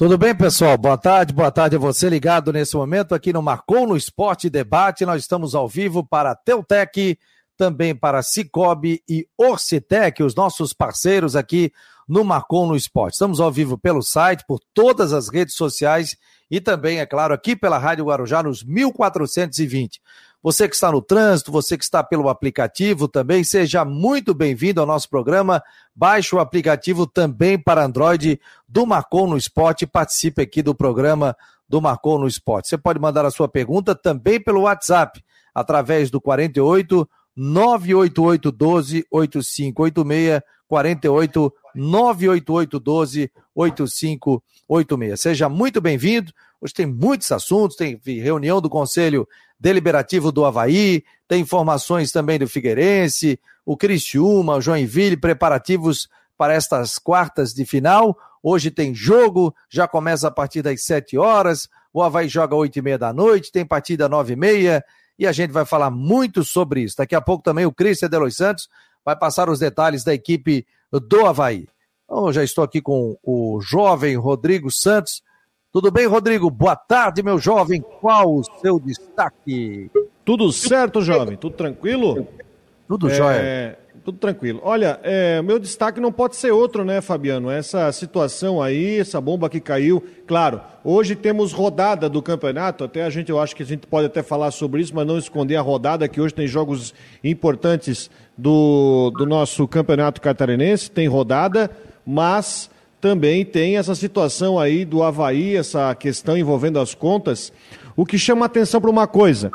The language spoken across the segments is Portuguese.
Tudo bem, pessoal? Boa tarde, boa tarde a você ligado nesse momento aqui no Marcou no Esporte Debate. Nós estamos ao vivo para Teutec, também para Cicobi e Orcitec, os nossos parceiros aqui no Marcou no Esporte. Estamos ao vivo pelo site, por todas as redes sociais e também, é claro, aqui pela Rádio Guarujá nos 1420. Você que está no trânsito, você que está pelo aplicativo também, seja muito bem-vindo ao nosso programa. Baixe o aplicativo também para Android do Marcou no Esporte e participe aqui do programa do Marcou no Esporte. Você pode mandar a sua pergunta também pelo WhatsApp, através do 48 988 12 8586 48 988 12 8586. Seja muito bem-vindo. Hoje tem muitos assuntos, tem reunião do Conselho Deliberativo do Havaí, tem informações também do Figueirense, o Criciúma, o Joinville, preparativos para estas quartas de final. Hoje tem jogo, já começa a partir das 7 horas, o Havaí joga 8 e meia da noite, tem partida 9 e meia, e a gente vai falar muito sobre isso. Daqui a pouco também o Cristian Delois Santos vai passar os detalhes da equipe do Havaí. Então, já estou aqui com o jovem Rodrigo Santos, tudo bem, Rodrigo? Boa tarde, meu jovem. Qual o seu destaque? Tudo certo, jovem? Tudo tranquilo? Tudo é, jóia. Tudo tranquilo. Olha, é, meu destaque não pode ser outro, né, Fabiano? Essa situação aí, essa bomba que caiu. Claro, hoje temos rodada do campeonato, até a gente, eu acho que a gente pode até falar sobre isso, mas não esconder a rodada, que hoje tem jogos importantes do, do nosso campeonato catarinense, tem rodada, mas também tem essa situação aí do Havaí, essa questão envolvendo as contas. O que chama atenção para uma coisa.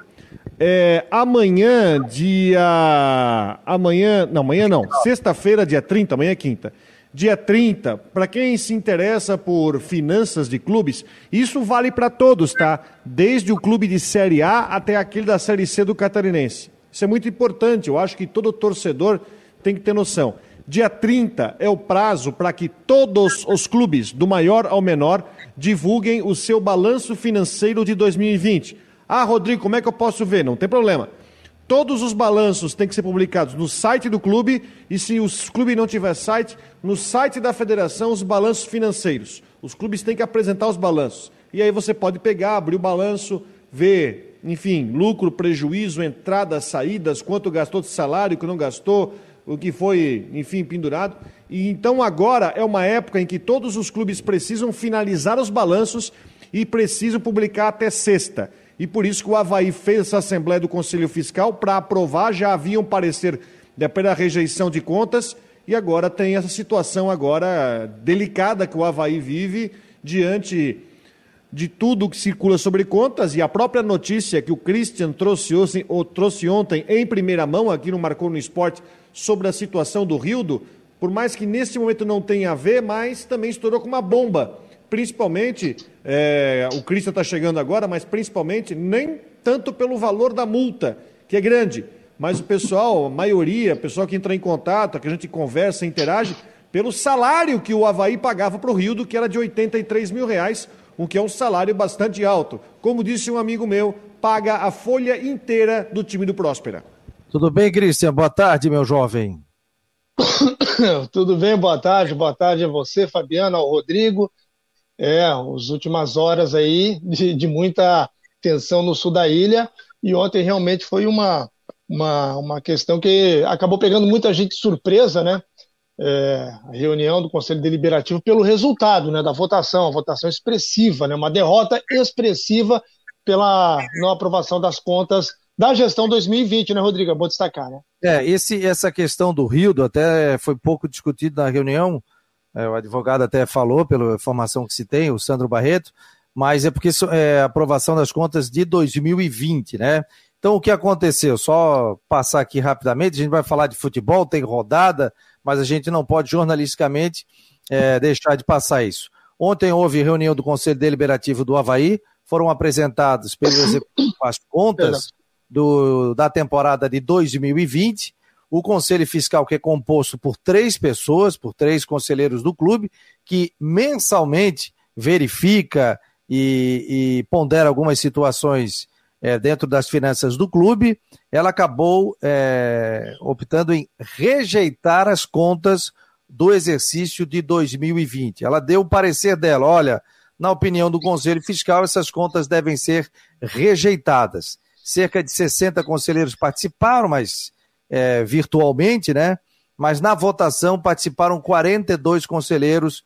É, amanhã, dia. Amanhã. Não, amanhã não. Sexta-feira, dia 30, amanhã é quinta. Dia 30, para quem se interessa por finanças de clubes, isso vale para todos, tá? Desde o clube de Série A até aquele da Série C do Catarinense. Isso é muito importante, eu acho que todo torcedor tem que ter noção. Dia 30 é o prazo para que todos os clubes, do maior ao menor, divulguem o seu balanço financeiro de 2020. Ah, Rodrigo, como é que eu posso ver? Não tem problema. Todos os balanços têm que ser publicados no site do clube e, se o clube não tiver site, no site da federação, os balanços financeiros. Os clubes têm que apresentar os balanços. E aí você pode pegar, abrir o balanço, ver, enfim, lucro, prejuízo, entradas, saídas, quanto gastou de salário, que não gastou, o que foi, enfim, pendurado. E então agora é uma época em que todos os clubes precisam finalizar os balanços e precisam publicar até sexta. E por isso que o Havaí fez essa Assembleia do Conselho Fiscal para aprovar, já havia um parecer pela rejeição de contas, e agora tem essa situação agora delicada que o Havaí vive diante de tudo que circula sobre contas e a própria notícia que o Christian trouxe, trouxe ontem em primeira mão aqui no Marcou no Esporte sobre a situação do Rildo, por mais que nesse momento não tenha a ver, mas também estourou com uma bomba. Principalmente, é, o Cristo está chegando agora, mas principalmente nem tanto pelo valor da multa, que é grande, mas o pessoal, a maioria, o pessoal que entra em contato, que a gente conversa, interage, pelo salário que o Havaí pagava para o Rildo, que era de 83 mil reais, o que é um salário bastante alto. Como disse um amigo meu, paga a folha inteira do time do Próspera. Tudo bem, Cristian? Boa tarde, meu jovem. Tudo bem, boa tarde. Boa tarde a você, Fabiano, ao Rodrigo. É, as últimas horas aí de, de muita tensão no sul da ilha e ontem realmente foi uma, uma, uma questão que acabou pegando muita gente de surpresa, né? É, a reunião do Conselho Deliberativo pelo resultado né, da votação, a votação expressiva, né, uma derrota expressiva pela não aprovação das contas da gestão 2020, né, Rodrigo? É bom destacar, né? É, esse, essa questão do Rio até foi pouco discutido na reunião, é, o advogado até falou, pela informação que se tem, o Sandro Barreto, mas é porque é aprovação das contas de 2020, né? Então, o que aconteceu? Só passar aqui rapidamente, a gente vai falar de futebol, tem rodada, mas a gente não pode jornalisticamente é, deixar de passar isso. Ontem houve reunião do Conselho Deliberativo do Havaí, foram apresentadas pelo executivo as contas do, da temporada de 2020. O Conselho Fiscal, que é composto por três pessoas, por três conselheiros do clube, que mensalmente verifica e, e pondera algumas situações é, dentro das finanças do clube, ela acabou é, optando em rejeitar as contas do exercício de 2020. Ela deu o parecer dela: olha, na opinião do Conselho Fiscal, essas contas devem ser rejeitadas. Cerca de 60 conselheiros participaram, mas é, virtualmente, né? Mas na votação participaram 42 conselheiros,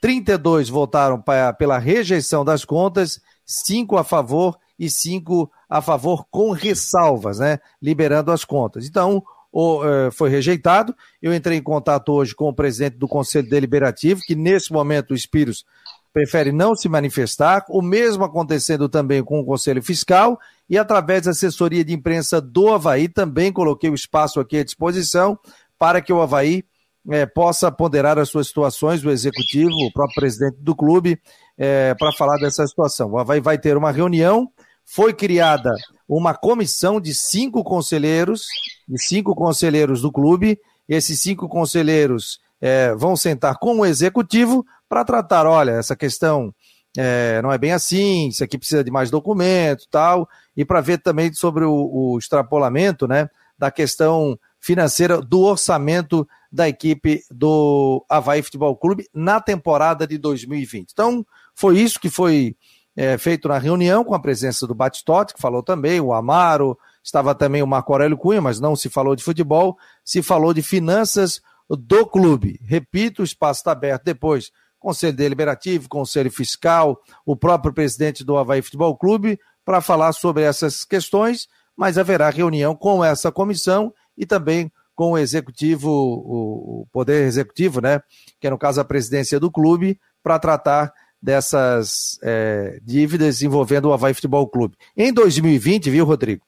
32 votaram pra, pela rejeição das contas, 5 a favor e 5 a favor com ressalvas, né? Liberando as contas. Então, o, é, foi rejeitado. Eu entrei em contato hoje com o presidente do Conselho Deliberativo, que nesse momento o Espíritos prefere não se manifestar, o mesmo acontecendo também com o Conselho Fiscal e através da assessoria de imprensa do Havaí, também coloquei o espaço aqui à disposição para que o Havaí é, possa ponderar as suas situações, o executivo, o próprio presidente do clube, é, para falar dessa situação. O Havaí vai ter uma reunião, foi criada uma comissão de cinco conselheiros, de cinco conselheiros do clube, esses cinco conselheiros é, vão sentar com o executivo para tratar, olha, essa questão é, não é bem assim, isso aqui precisa de mais documento tal, e para ver também sobre o, o, extrapolamento né, da questão financeira do orçamento da equipe do Havaí Futebol Clube na temporada de 2020. Então, foi isso que foi é, feito na reunião, com a presença do Batistotti, que falou também, o Amaro, estava também o Marco Aurélio Cunha, mas não se falou de futebol, se falou de finanças do clube. Repito, o espaço está aberto depois Conselho Deliberativo, Conselho Fiscal, o próprio presidente do Havaí Futebol Clube, para falar sobre essas questões, mas haverá reunião com essa comissão e também com o executivo, o poder executivo, né, que é no caso a presidência do clube, para tratar dessas é, dívidas envolvendo o Havaí Futebol Clube. Em 2020, viu, Rodrigo?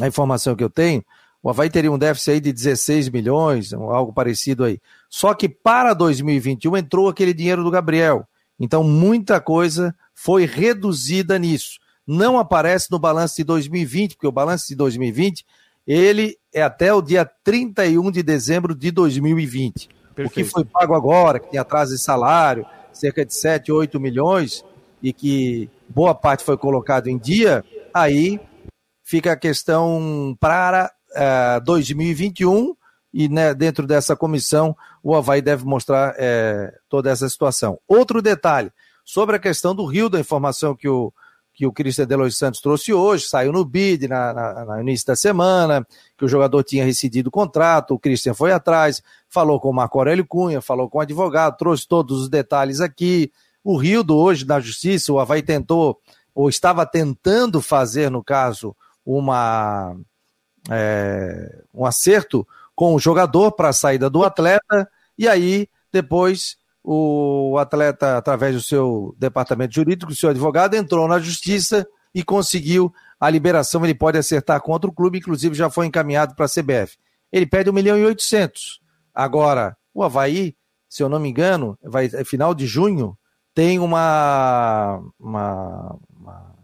A informação que eu tenho, o Havaí teria um déficit aí de 16 milhões, algo parecido aí. Só que para 2021 entrou aquele dinheiro do Gabriel. Então muita coisa foi reduzida nisso. Não aparece no balanço de 2020, porque o balanço de 2020 ele é até o dia 31 de dezembro de 2020. Perfeito. O que foi pago agora, que tem atraso de salário, cerca de 7, 8 milhões, e que boa parte foi colocado em dia, aí fica a questão para 2021 é, e né, dentro dessa comissão o Havaí deve mostrar é, toda essa situação. Outro detalhe, sobre a questão do Rio, da informação que o, que o Cristian Delois Santos trouxe hoje, saiu no BID na, na, no início da semana, que o jogador tinha rescindido o contrato, o Cristian foi atrás, falou com o Marco Aurélio Cunha, falou com o advogado, trouxe todos os detalhes aqui. O Rio do hoje na justiça, o Havaí tentou, ou estava tentando fazer, no caso, uma é, um acerto com o jogador para a saída do atleta, e aí depois o atleta, através do seu departamento jurídico, do seu advogado, entrou na justiça e conseguiu a liberação. Ele pode acertar contra o clube, inclusive já foi encaminhado para a CBF. Ele pede 1 milhão e 800. Agora, o Havaí, se eu não me engano, vai final de junho, tem uma, uma, uma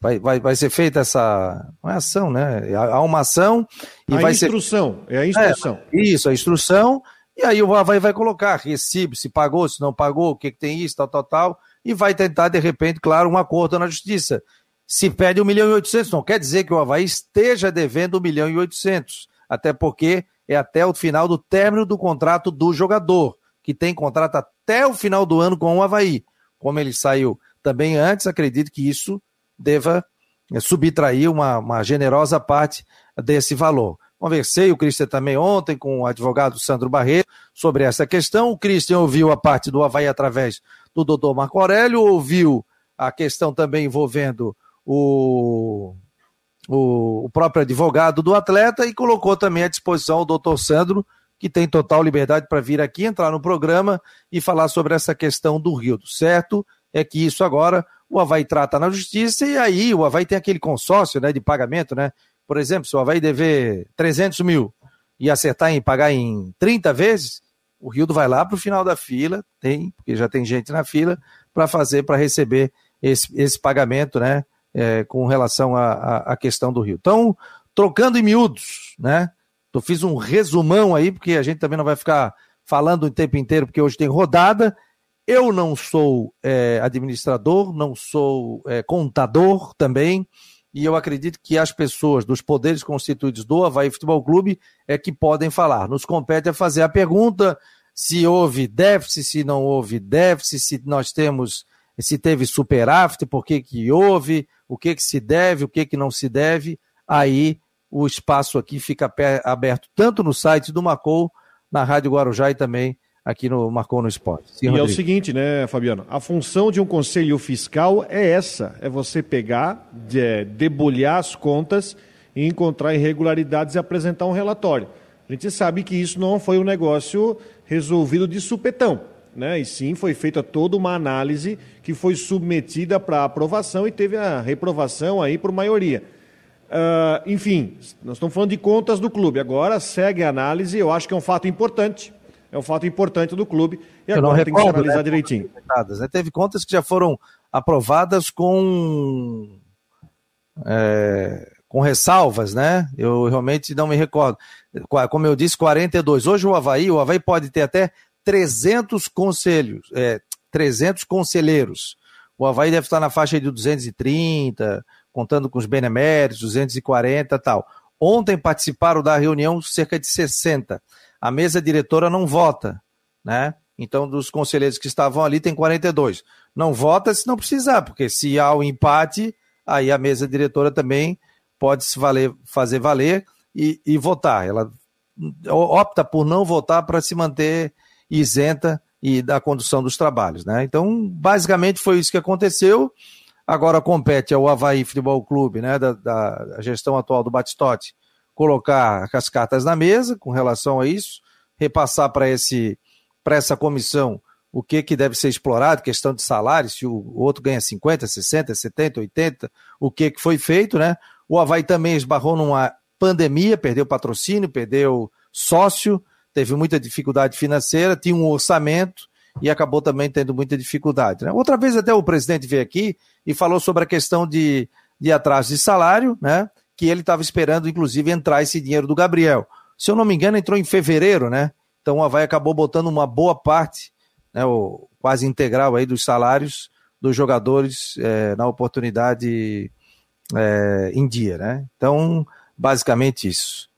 vai, vai, vai ser feita essa uma é ação, né? Há uma ação e a vai instrução, ser... é a instrução. É, isso, a instrução, e aí o Havaí vai colocar recibo, se pagou, se não pagou, o que, que tem isso, tal, tal, tal, e vai tentar, de repente, claro, um acordo na justiça. Se pede 1 milhão e 800, não quer dizer que o Havaí esteja devendo 1 milhão e 800, até porque é até o final do término do contrato do jogador, que tem contrato até o final do ano com o Havaí. Como ele saiu também antes, acredito que isso deva eh, subtrair uma, uma generosa parte desse valor. Conversei, o Cristian também ontem, com o advogado Sandro Barreto sobre essa questão. O Cristian ouviu a parte do Havaí através do doutor Marco Aurélio, ouviu a questão também envolvendo o, o, o, próprio advogado do atleta e colocou também à disposição o doutor Sandro, que tem total liberdade para vir aqui, entrar no programa e falar sobre essa questão do Rio. Certo é que isso agora o Havaí trata na justiça e aí o Havaí tem aquele consórcio né, de pagamento, né? Por exemplo, se o Havaí dever 300 mil e acertar em pagar em 30 vezes, o Rildo vai lá para o final da fila, tem, porque já tem gente na fila, para fazer, para receber esse, esse pagamento, né? É, com relação à questão do Rio. Então, trocando em miúdos, né? Eu fiz um resumão aí, porque a gente também não vai ficar falando o tempo inteiro, porque hoje tem rodada, eu não sou é, administrador, não sou é, contador também, e eu acredito que as pessoas dos poderes constituídos do Havaí Futebol Clube é que podem falar. Nos compete a fazer a pergunta, se houve déficit, se não houve déficit, se nós temos, se teve superávit, por que, que houve, o que, que se deve, o que, que não se deve, aí o espaço aqui fica aberto tanto no site do Macou, na Rádio Guarujá e também aqui no Marcou no Esporte. Sim, e Rodrigo. é o seguinte, né, Fabiano? A função de um conselho fiscal é essa: é você pegar, de, debulhar as contas e encontrar irregularidades e apresentar um relatório. A gente sabe que isso não foi um negócio resolvido de supetão, né? E sim foi feita toda uma análise que foi submetida para aprovação e teve a reprovação aí por maioria. Uh, enfim, nós estamos falando de contas do clube. Agora segue a análise, eu acho que é um fato importante. É um fato importante do clube. E eu agora tem que analisar né, direitinho. Né? Teve contas que já foram aprovadas com. É, com ressalvas, né? Eu realmente não me recordo. Como eu disse, 42. Hoje o Havaí, o Havaí pode ter até 300 conselhos, é, 300 conselheiros. O Havaí deve estar na faixa de 230, contando com os beneméritos, 240 tal. Ontem participaram da reunião cerca de 60. A mesa diretora não vota, né? Então, dos conselheiros que estavam ali, tem 42. Não vota se não precisar, porque se há o um empate, aí a mesa diretora também pode se valer, fazer valer e, e votar. Ela opta por não votar para se manter isenta e da condução dos trabalhos. Né? Então, basicamente foi isso que aconteceu. Agora compete ao Havaí Futebol Clube, né, da, da gestão atual do Batistote, colocar as cartas na mesa com relação a isso, repassar para esse para essa comissão o que, que deve ser explorado, questão de salário, se o outro ganha 50, 60, 70, 80, o que, que foi feito, né? O Havaí também esbarrou numa pandemia, perdeu patrocínio, perdeu sócio, teve muita dificuldade financeira, tinha um orçamento e acabou também tendo muita dificuldade. Né? Outra vez até o presidente veio aqui e falou sobre a questão de, de atraso de salário, né? Que ele estava esperando, inclusive, entrar esse dinheiro do Gabriel. Se eu não me engano, entrou em fevereiro, né? Então o Havaí acabou botando uma boa parte, né, o, quase integral aí dos salários dos jogadores é, na oportunidade é, em dia, né? Então, basicamente isso.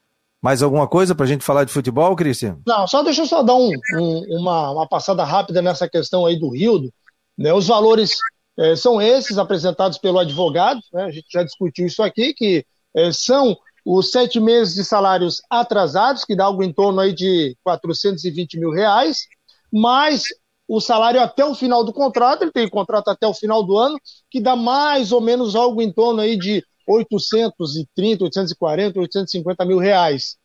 Mais alguma coisa para a gente falar de futebol, Cristian? Não, só deixa eu só dar um, um, uma, uma, passada rápida nessa questão aí do Rildo. Né? Os valores é, são esses apresentados pelo advogado, né? a gente já discutiu isso aqui, que são os sete meses de salários atrasados, que dá algo em torno aí de 420 mil reais, mais o salário até o final do contrato, ele tem contrato até o final do ano, que dá mais ou menos algo em torno aí de 830, 840, 850 mil reais.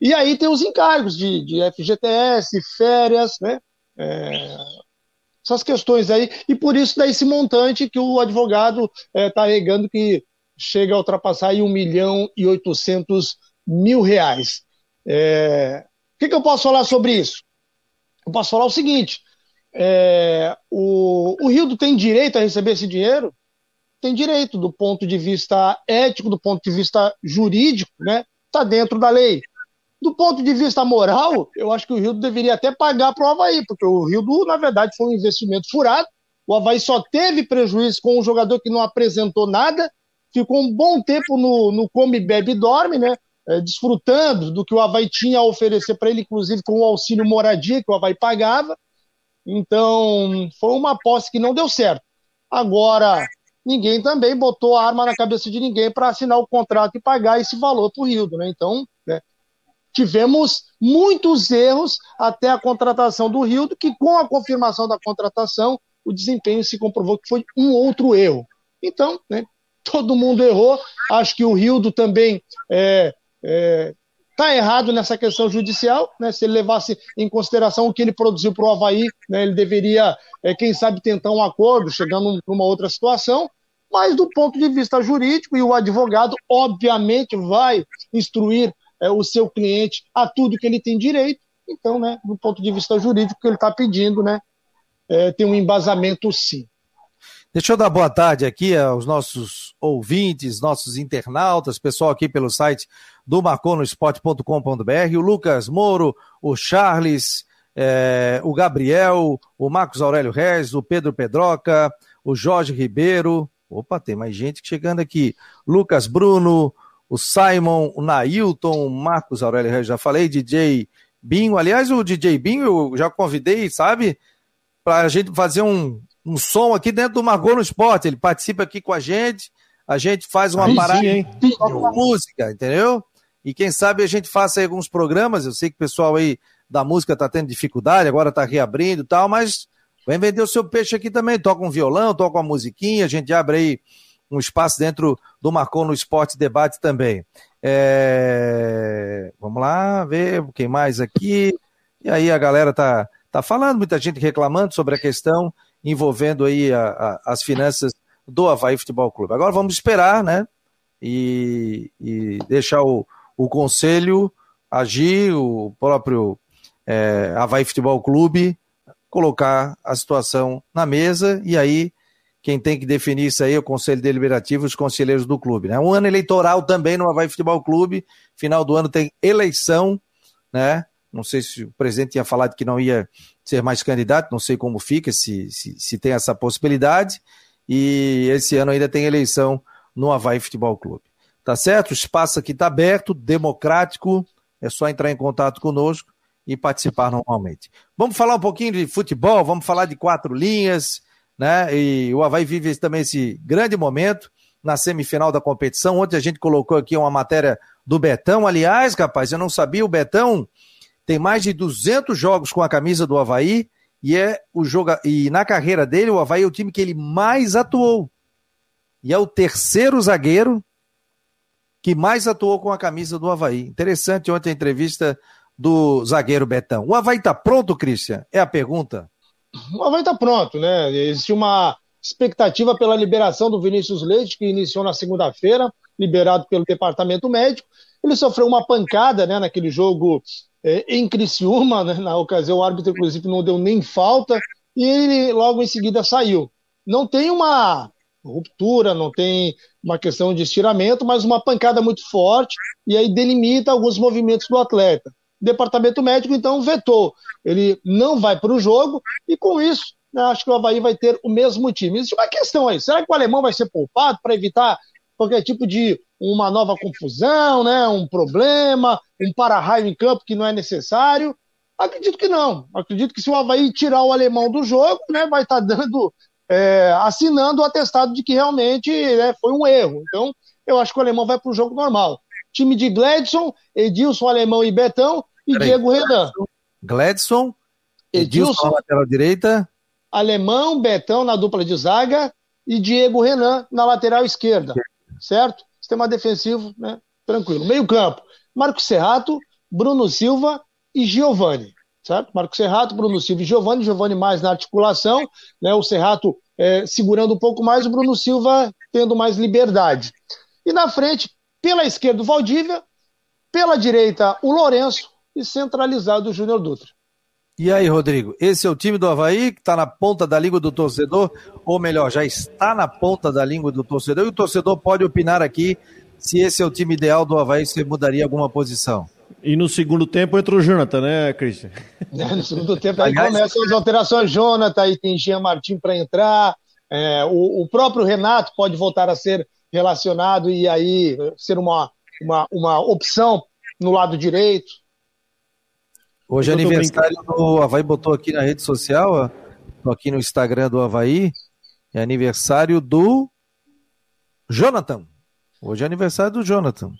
E aí tem os encargos de, de FGTS, férias, né? É, essas questões aí, e por isso dá esse montante que o advogado está é, tá alegando que chega a ultrapassar aí 1 milhão e 800 mil reais. É, o que, que eu posso falar sobre isso? Eu posso falar o seguinte: é, o, o Rildo tem direito a receber esse dinheiro? Tem direito, do ponto de vista ético, do ponto de vista jurídico, né? Está dentro da lei. Do ponto de vista moral, eu acho que o Rildo deveria até pagar para o Havaí, porque o Rildo, na verdade, foi um investimento furado. O Havaí só teve prejuízo com um jogador que não apresentou nada, ficou um bom tempo no, no come, bebe e dorme, né? É, desfrutando do que o Havaí tinha a oferecer para ele, inclusive com o auxílio moradia que o Havaí pagava. Então, foi uma posse que não deu certo. Agora, ninguém também botou a arma na cabeça de ninguém para assinar o contrato e pagar esse valor para o Rildo, né? Então, né, tivemos muitos erros até a contratação do Rildo, que com a confirmação da contratação, o desempenho se comprovou que foi um outro erro. Então, né, todo mundo errou. Acho que o Rildo também é, é, Está errado nessa questão judicial, né? Se ele levasse em consideração o que ele produziu para o Havaí, né? ele deveria, é, quem sabe, tentar um acordo, chegando numa outra situação. Mas do ponto de vista jurídico, e o advogado, obviamente, vai instruir é, o seu cliente a tudo que ele tem direito. Então, né, do ponto de vista jurídico, o que ele está pedindo, né, é, tem um embasamento sim. Deixa eu dar boa tarde aqui aos nossos ouvintes, nossos internautas, pessoal aqui pelo site do marconosport.com.br, o Lucas Moro, o Charles, é, o Gabriel, o Marcos Aurélio Reis, o Pedro Pedroca, o Jorge Ribeiro. Opa, tem mais gente chegando aqui. Lucas Bruno, o Simon, o Nailton, o Marcos Aurélio Reis, já falei, DJ Binho. Aliás, o DJ Binho eu já convidei, sabe? Para a gente fazer um, um som aqui dentro do Margot no Esporte. Ele participa aqui com a gente, a gente faz uma parada com música, entendeu? E quem sabe a gente faça alguns programas. Eu sei que o pessoal aí da música está tendo dificuldade, agora está reabrindo e tal, mas vem vender o seu peixe aqui também. Toca um violão, toca uma musiquinha, a gente abre aí um espaço dentro do Marcon no Esporte Debate também. É... Vamos lá, ver quem mais aqui. E aí a galera tá, tá falando, muita gente reclamando sobre a questão envolvendo aí a, a, as finanças do Havaí Futebol Clube. Agora vamos esperar, né? E, e deixar o, o conselho agir, o próprio é, Havaí Futebol Clube colocar a situação na mesa e aí quem tem que definir isso aí é o Conselho Deliberativo os conselheiros do clube. Né? Um ano eleitoral também no Havaí Futebol Clube, final do ano tem eleição, né? Não sei se o presidente tinha falado que não ia ser mais candidato, não sei como fica, se, se, se tem essa possibilidade. E esse ano ainda tem eleição no Havaí Futebol Clube. Tá certo? O espaço aqui está aberto, democrático, é só entrar em contato conosco e participar normalmente. Vamos falar um pouquinho de futebol, vamos falar de quatro linhas, né? E o Havaí vive também esse grande momento na semifinal da competição. Ontem a gente colocou aqui uma matéria do Betão. Aliás, rapaz, eu não sabia, o Betão tem mais de 200 jogos com a camisa do Havaí e é o joga e na carreira dele o Havaí é o time que ele mais atuou. E é o terceiro zagueiro que mais atuou com a camisa do Havaí. Interessante ontem a entrevista do zagueiro Betão. O Havaí está pronto, Christian? É a pergunta. O Havaí está pronto, né? Existe uma expectativa pela liberação do Vinícius Leite, que iniciou na segunda-feira, liberado pelo departamento médico. Ele sofreu uma pancada né, naquele jogo é, em Criciúma, né, na ocasião o árbitro, inclusive, não deu nem falta, e ele logo em seguida saiu. Não tem uma ruptura, não tem uma questão de estiramento, mas uma pancada muito forte, e aí delimita alguns movimentos do atleta. O departamento médico, então, vetou. Ele não vai para o jogo, e com isso, né, acho que o Havaí vai ter o mesmo time. Existe uma questão aí: será que o alemão vai ser poupado para evitar qualquer tipo de uma nova confusão, né, um problema, um para-raio em campo que não é necessário? Acredito que não. Acredito que se o Havaí tirar o alemão do jogo, né, vai estar tá dando, é, assinando o atestado de que realmente né, foi um erro. Então, eu acho que o alemão vai para o jogo normal. Time de Gladson, Edilson, Alemão e Betão e Peraí, Diego Renan. Gladson, Edilson, Edilson na lateral direita. Alemão, Betão na dupla de zaga e Diego Renan na lateral esquerda. Certo? Sistema defensivo, né? Tranquilo. Meio campo. Marcos Serrato, Bruno Silva e Giovani. Certo? Marcos Serrato, Bruno Silva e Giovani. Giovani mais na articulação, né? O Serrato é, segurando um pouco mais, o Bruno Silva tendo mais liberdade. E na frente, pela esquerda, o Valdívia. Pela direita, o Lourenço. E centralizado, o Júnior Dutra. E aí, Rodrigo, esse é o time do Havaí que está na ponta da língua do torcedor, ou melhor, já está na ponta da língua do torcedor, e o torcedor pode opinar aqui se esse é o time ideal do Havaí, se mudaria alguma posição. E no segundo tempo entra o Jonathan, né, Christian? É, no segundo tempo aí Aliás, começam as alterações, Jonathan, aí tem Jean Martin para entrar, é, o, o próprio Renato pode voltar a ser relacionado e aí ser uma, uma, uma opção no lado direito. Hoje é aniversário do Havaí, botou aqui na rede social, ó, aqui no Instagram do Havaí, é aniversário do Jonathan. Hoje é aniversário do Jonathan.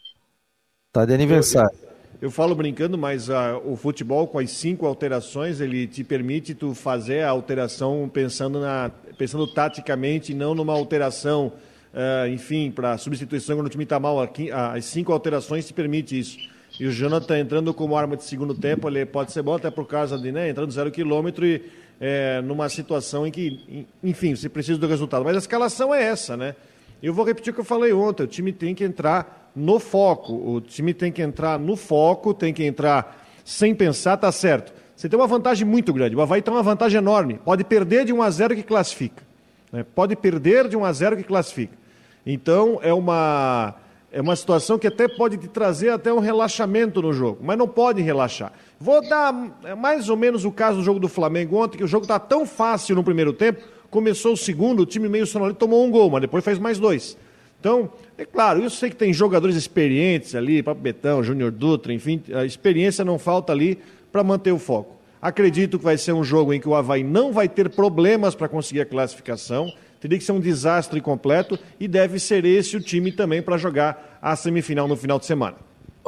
Tá de aniversário. Eu, eu falo brincando, mas uh, o futebol com as cinco alterações, ele te permite tu fazer a alteração pensando, na, pensando taticamente, não numa alteração, uh, enfim, para substituição quando o time está mal. Aqui, as cinco alterações te permite isso. E o Jonathan entrando como arma de segundo tempo, ele pode ser bom até por causa de, né, entrando zero quilômetro e é, numa situação em que, enfim, você precisa do resultado. Mas a escalação é essa, né? Eu vou repetir o que eu falei ontem, o time tem que entrar no foco, o time tem que entrar no foco, tem que entrar sem pensar, tá certo. Você tem uma vantagem muito grande, o Havaí tem uma vantagem enorme, pode perder de 1 a 0 que classifica. Né? Pode perder de 1 a 0 que classifica. Então, é uma é uma situação que até pode te trazer até um relaxamento no jogo, mas não pode relaxar. Vou dar mais ou menos o caso do jogo do Flamengo ontem, que o jogo está tão fácil no primeiro tempo, começou o segundo, o time meio sonolento tomou um gol, mas depois fez mais dois. Então, é claro, eu sei que tem jogadores experientes ali, Papo Betão, Júnior Dutra, enfim, a experiência não falta ali para manter o foco. Acredito que vai ser um jogo em que o Havaí não vai ter problemas para conseguir a classificação. Teria que ser um desastre completo e deve ser esse o time também para jogar a semifinal no final de semana.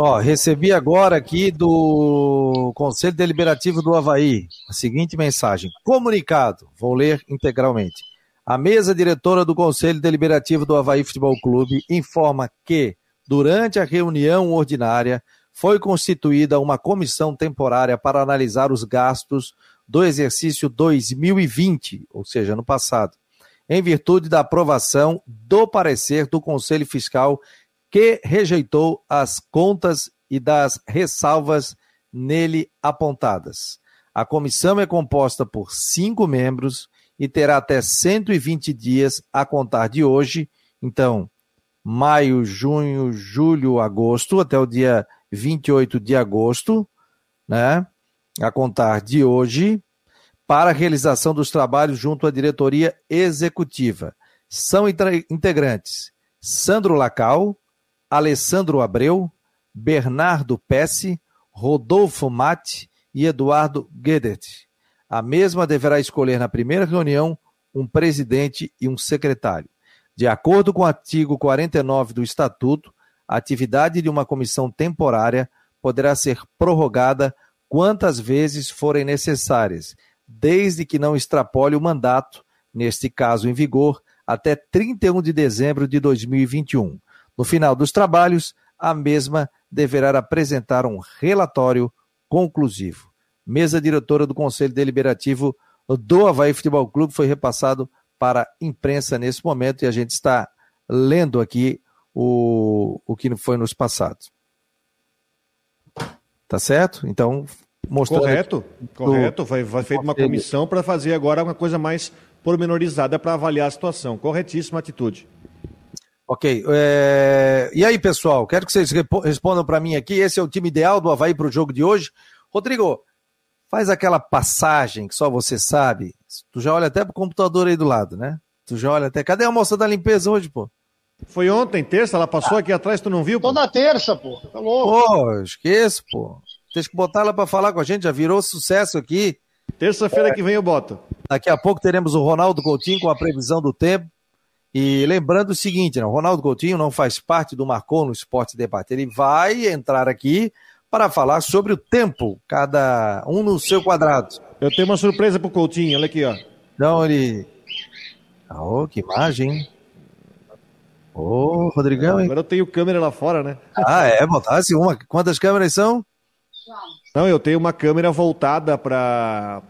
Ó, recebi agora aqui do Conselho Deliberativo do Havaí a seguinte mensagem. Comunicado, vou ler integralmente. A mesa diretora do Conselho Deliberativo do Havaí Futebol Clube informa que, durante a reunião ordinária, foi constituída uma comissão temporária para analisar os gastos do exercício 2020, ou seja, no passado, em virtude da aprovação do parecer do Conselho Fiscal que rejeitou as contas e das ressalvas nele apontadas. A comissão é composta por cinco membros e terá até 120 dias a contar de hoje, então, maio, junho, julho, agosto, até o dia 28 de agosto, né? A contar de hoje, para a realização dos trabalhos junto à diretoria executiva. São integrantes Sandro Lacal, Alessandro Abreu, Bernardo Pesce, Rodolfo Mate e Eduardo Guedert. A mesma deverá escolher na primeira reunião um presidente e um secretário. De acordo com o artigo 49 do Estatuto, a atividade de uma comissão temporária poderá ser prorrogada quantas vezes forem necessárias, desde que não extrapole o mandato, neste caso em vigor, até 31 de dezembro de 2021. No final dos trabalhos, a mesma deverá apresentar um relatório conclusivo. Mesa diretora do Conselho Deliberativo do Havaí Futebol Clube foi repassado para a imprensa nesse momento e a gente está lendo aqui o, o que foi nos passados. Tá certo? Então, mostrando. Correto, correto. Foi, foi feita uma comissão para fazer agora uma coisa mais pormenorizada para avaliar a situação. Corretíssima atitude. Ok. É... E aí, pessoal? Quero que vocês respondam para mim aqui. Esse é o time ideal do Havaí para o jogo de hoje. Rodrigo, faz aquela passagem que só você sabe. Tu já olha até pro computador aí do lado, né? Tu já olha até. Cadê a moça da limpeza hoje, pô? Foi ontem, terça, ela passou aqui atrás, tu não viu? Pô? Toda terça, pô. Tá louco. Pô, esqueço, pô. Tem que botar ela para falar com a gente, já virou sucesso aqui. Terça-feira é. que vem eu boto. Daqui a pouco teremos o Ronaldo Coutinho com a previsão do tempo. E lembrando o seguinte, né, o Ronaldo Coutinho não faz parte do Marcou no Esporte Debate. Ele vai entrar aqui para falar sobre o tempo, cada um no seu quadrado. Eu tenho uma surpresa pro Coutinho, olha aqui, ó. Não, ele. Oh, que imagem, hein? Ô, oh, Rodrigão, hein? Agora eu tenho câmera lá fora, né? Ah, é? Botasse uma. Quantas câmeras são? Não, eu tenho uma câmera voltada para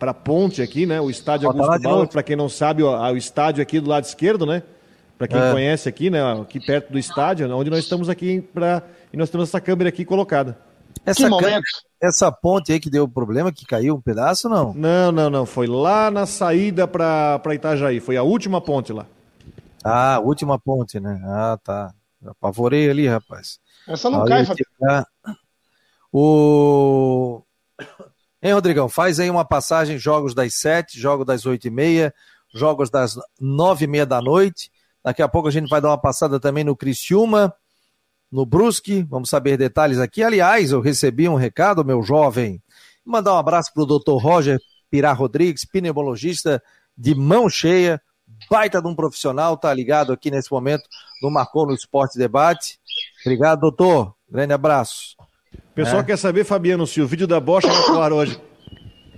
a ponte aqui, né? O estádio Augusto Bauer, para quem não sabe, o, o, estádio aqui do lado esquerdo, né? Para quem é. conhece aqui, né? Aqui perto do estádio, onde nós estamos aqui para e nós temos essa câmera aqui colocada. Essa, câmera, essa ponte aí que deu problema, que caiu um pedaço, não? Não, não, não. Foi lá na saída para Itajaí. Foi a última ponte lá. Ah, última ponte, né? Ah, tá. Apavorei ali, rapaz. Essa não cai, Fabio. O. Hein, Rodrigão? Faz aí uma passagem, jogos das sete, jogos das oito e meia, jogos das nove e meia da noite. Daqui a pouco a gente vai dar uma passada também no Criciúma, no Brusque. Vamos saber detalhes aqui. Aliás, eu recebi um recado, meu jovem. Mandar um abraço para o doutor Roger Pirá Rodrigues, pneumologista de mão cheia, baita de um profissional, tá ligado aqui nesse momento no Marcou no Esporte Debate. Obrigado, doutor. Grande abraço. O pessoal é. quer saber, Fabiano, se o vídeo da Bosch vai pro ar hoje.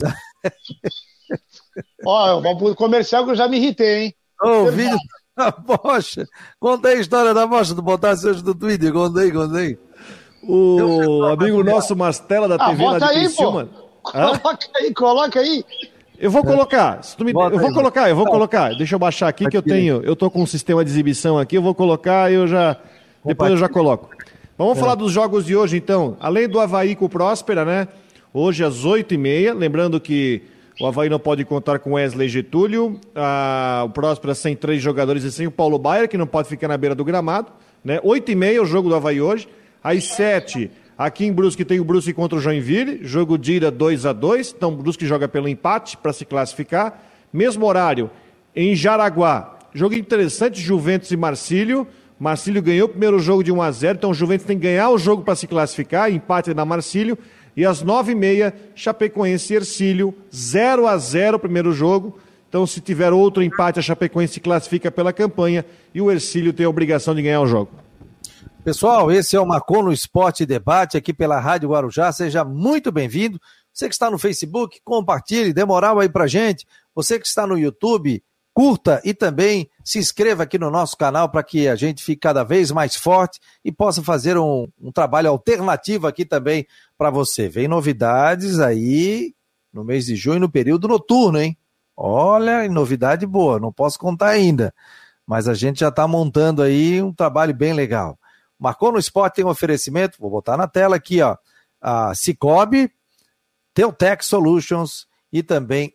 Ó, vamos pro comercial que eu já me irritei, hein? Ô, o vídeo da Bosch. Contei a história da Bosch, do botasse hoje no Twitter. Contei, contei. O amigo nosso Mastela da TV ah, lá de aí, Criciúma. Coloca aí, coloca aí. Eu vou colocar. Me... eu vou colocar, eu vou colocar. Deixa eu baixar aqui que eu tenho. Eu tô com um sistema de exibição aqui, eu vou colocar e eu já. Depois eu já coloco. Vamos é. falar dos jogos de hoje, então. Além do Havaí com o Próspera, né? Hoje às 8h30. Lembrando que o Havaí não pode contar com Wesley Getúlio. Ah, o Próspera sem três jogadores e sem o Paulo Baier, que não pode ficar na beira do gramado. Né? 8h30 o jogo do Havaí hoje. Às 7 aqui em Brusque tem o Brusque contra o Joinville. Jogo de ira 2 a 2 Então o Brusque joga pelo empate para se classificar. Mesmo horário em Jaraguá. Jogo interessante, Juventus e Marcílio. Marcílio ganhou o primeiro jogo de 1 a 0 então o Juventus tem que ganhar o jogo para se classificar, empate na Marcílio. E às nove e meia, Chapecoense e Ercílio, 0 a 0 primeiro jogo. Então, se tiver outro empate, a Chapecoense se classifica pela campanha e o Ercílio tem a obrigação de ganhar o jogo. Pessoal, esse é o Marcon no Esporte Debate aqui pela Rádio Guarujá. Seja muito bem-vindo. Você que está no Facebook, compartilhe, dê moral aí pra gente. Você que está no YouTube, curta e também se inscreva aqui no nosso canal para que a gente fique cada vez mais forte e possa fazer um, um trabalho alternativo aqui também para você. Vem novidades aí no mês de junho, no período noturno, hein? Olha, novidade boa, não posso contar ainda, mas a gente já está montando aí um trabalho bem legal. Marcou no Esporte tem um oferecimento, vou botar na tela aqui, ó, a Cicobi, Teutec Solutions e também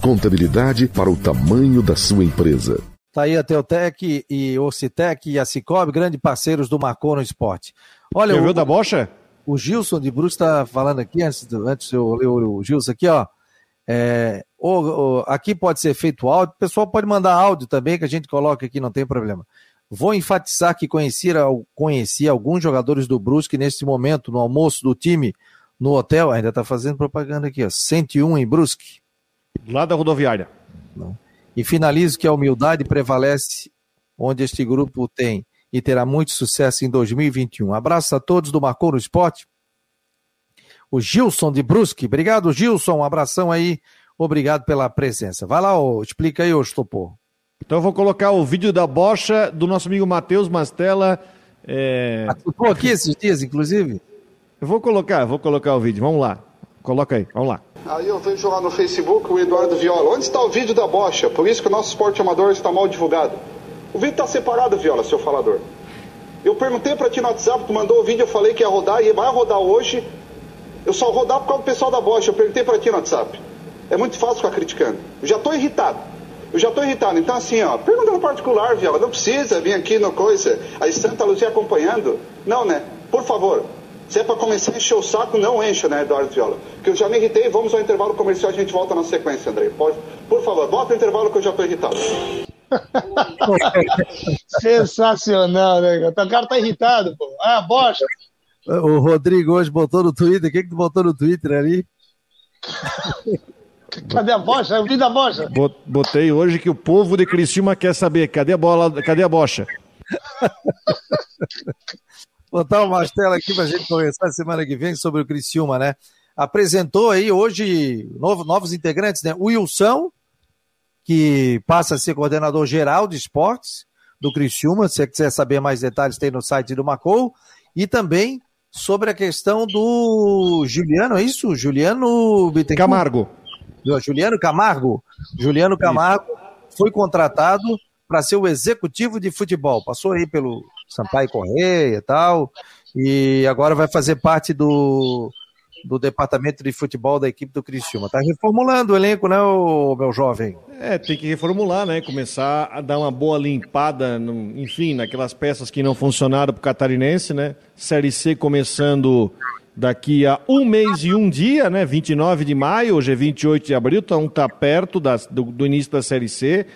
Contabilidade para o tamanho da sua empresa. Tá aí a Teutec e Ocitec e a Cicobi, grandes parceiros do Marcou no Esporte. Olha, o, da Bocha? O Gilson de Bruce está falando aqui, antes, antes eu ler o Gilson aqui, ó. É, aqui pode ser feito áudio, o pessoal pode mandar áudio também, que a gente coloca aqui, não tem problema. Vou enfatizar que conheci, conheci alguns jogadores do Brusque nesse momento, no almoço do time, no hotel, ainda está fazendo propaganda aqui, ó, 101 em Brusque. Lá da rodoviária. Não. E finalizo que a humildade prevalece onde este grupo tem e terá muito sucesso em 2021. Abraço a todos do Marcou no Esporte. O Gilson de Brusque. Obrigado, Gilson. Um abração aí. Obrigado pela presença. Vai lá, ô, explica aí, ô Estopor. Então eu vou colocar o vídeo da bocha do nosso amigo Matheus Mastella. É... Aqui esses dias, inclusive? Eu vou colocar, vou colocar o vídeo. Vamos lá. Coloca aí, vamos lá. Aí eu vejo lá no Facebook o Eduardo Viola. Onde está o vídeo da bocha? Por isso que o nosso esporte amador está mal divulgado. O vídeo está separado, Viola, seu falador. Eu perguntei para ti no WhatsApp, tu mandou o vídeo, eu falei que ia rodar e vai rodar hoje. Eu só rodar por causa do pessoal da bocha. Eu perguntei para ti no WhatsApp. É muito fácil ficar criticando. Eu já estou irritado. Eu já estou irritado. Então, assim, ó, pergunta no particular, Viola. Não precisa vir aqui no coisa. Aí Santa Luzia acompanhando. Não, né? Por favor, se é para começar a encher o saco, não encha, né, Eduardo Viola? Porque eu já me irritei, vamos ao intervalo comercial, a gente volta na sequência, André. Pode? Por favor, volta o intervalo que eu já estou irritado. Sensacional, né? O cara tá irritado, pô. Ah, bosta. O Rodrigo hoje botou no Twitter. O que, que tu botou no Twitter ali? Cadê a bocha? Eu vi da bocha. Botei hoje que o povo de Criciúma quer saber. Cadê a bola? Cadê a bocha? botar uma tela aqui para a gente conversar semana que vem sobre o Criciúma, né? Apresentou aí hoje novo, novos integrantes, né? O Wilson, que passa a ser coordenador geral de esportes do Criciúma. Se você quiser saber mais detalhes, tem no site do Macou. E também sobre a questão do Juliano, é isso? Juliano Bittencourt? Camargo. Juliano Camargo. Juliano Camargo foi contratado para ser o executivo de futebol. Passou aí pelo Sampaio Correia e tal, e agora vai fazer parte do, do departamento de futebol da equipe do Criciúma. Está reformulando o elenco, né, o meu jovem? É, tem que reformular, né? Começar a dar uma boa limpada, no, enfim, naquelas peças que não funcionaram para o catarinense, né? Série C começando daqui a um mês e um dia, né? 29 de maio, hoje é 28 de abril, então está perto das, do, do início da Série C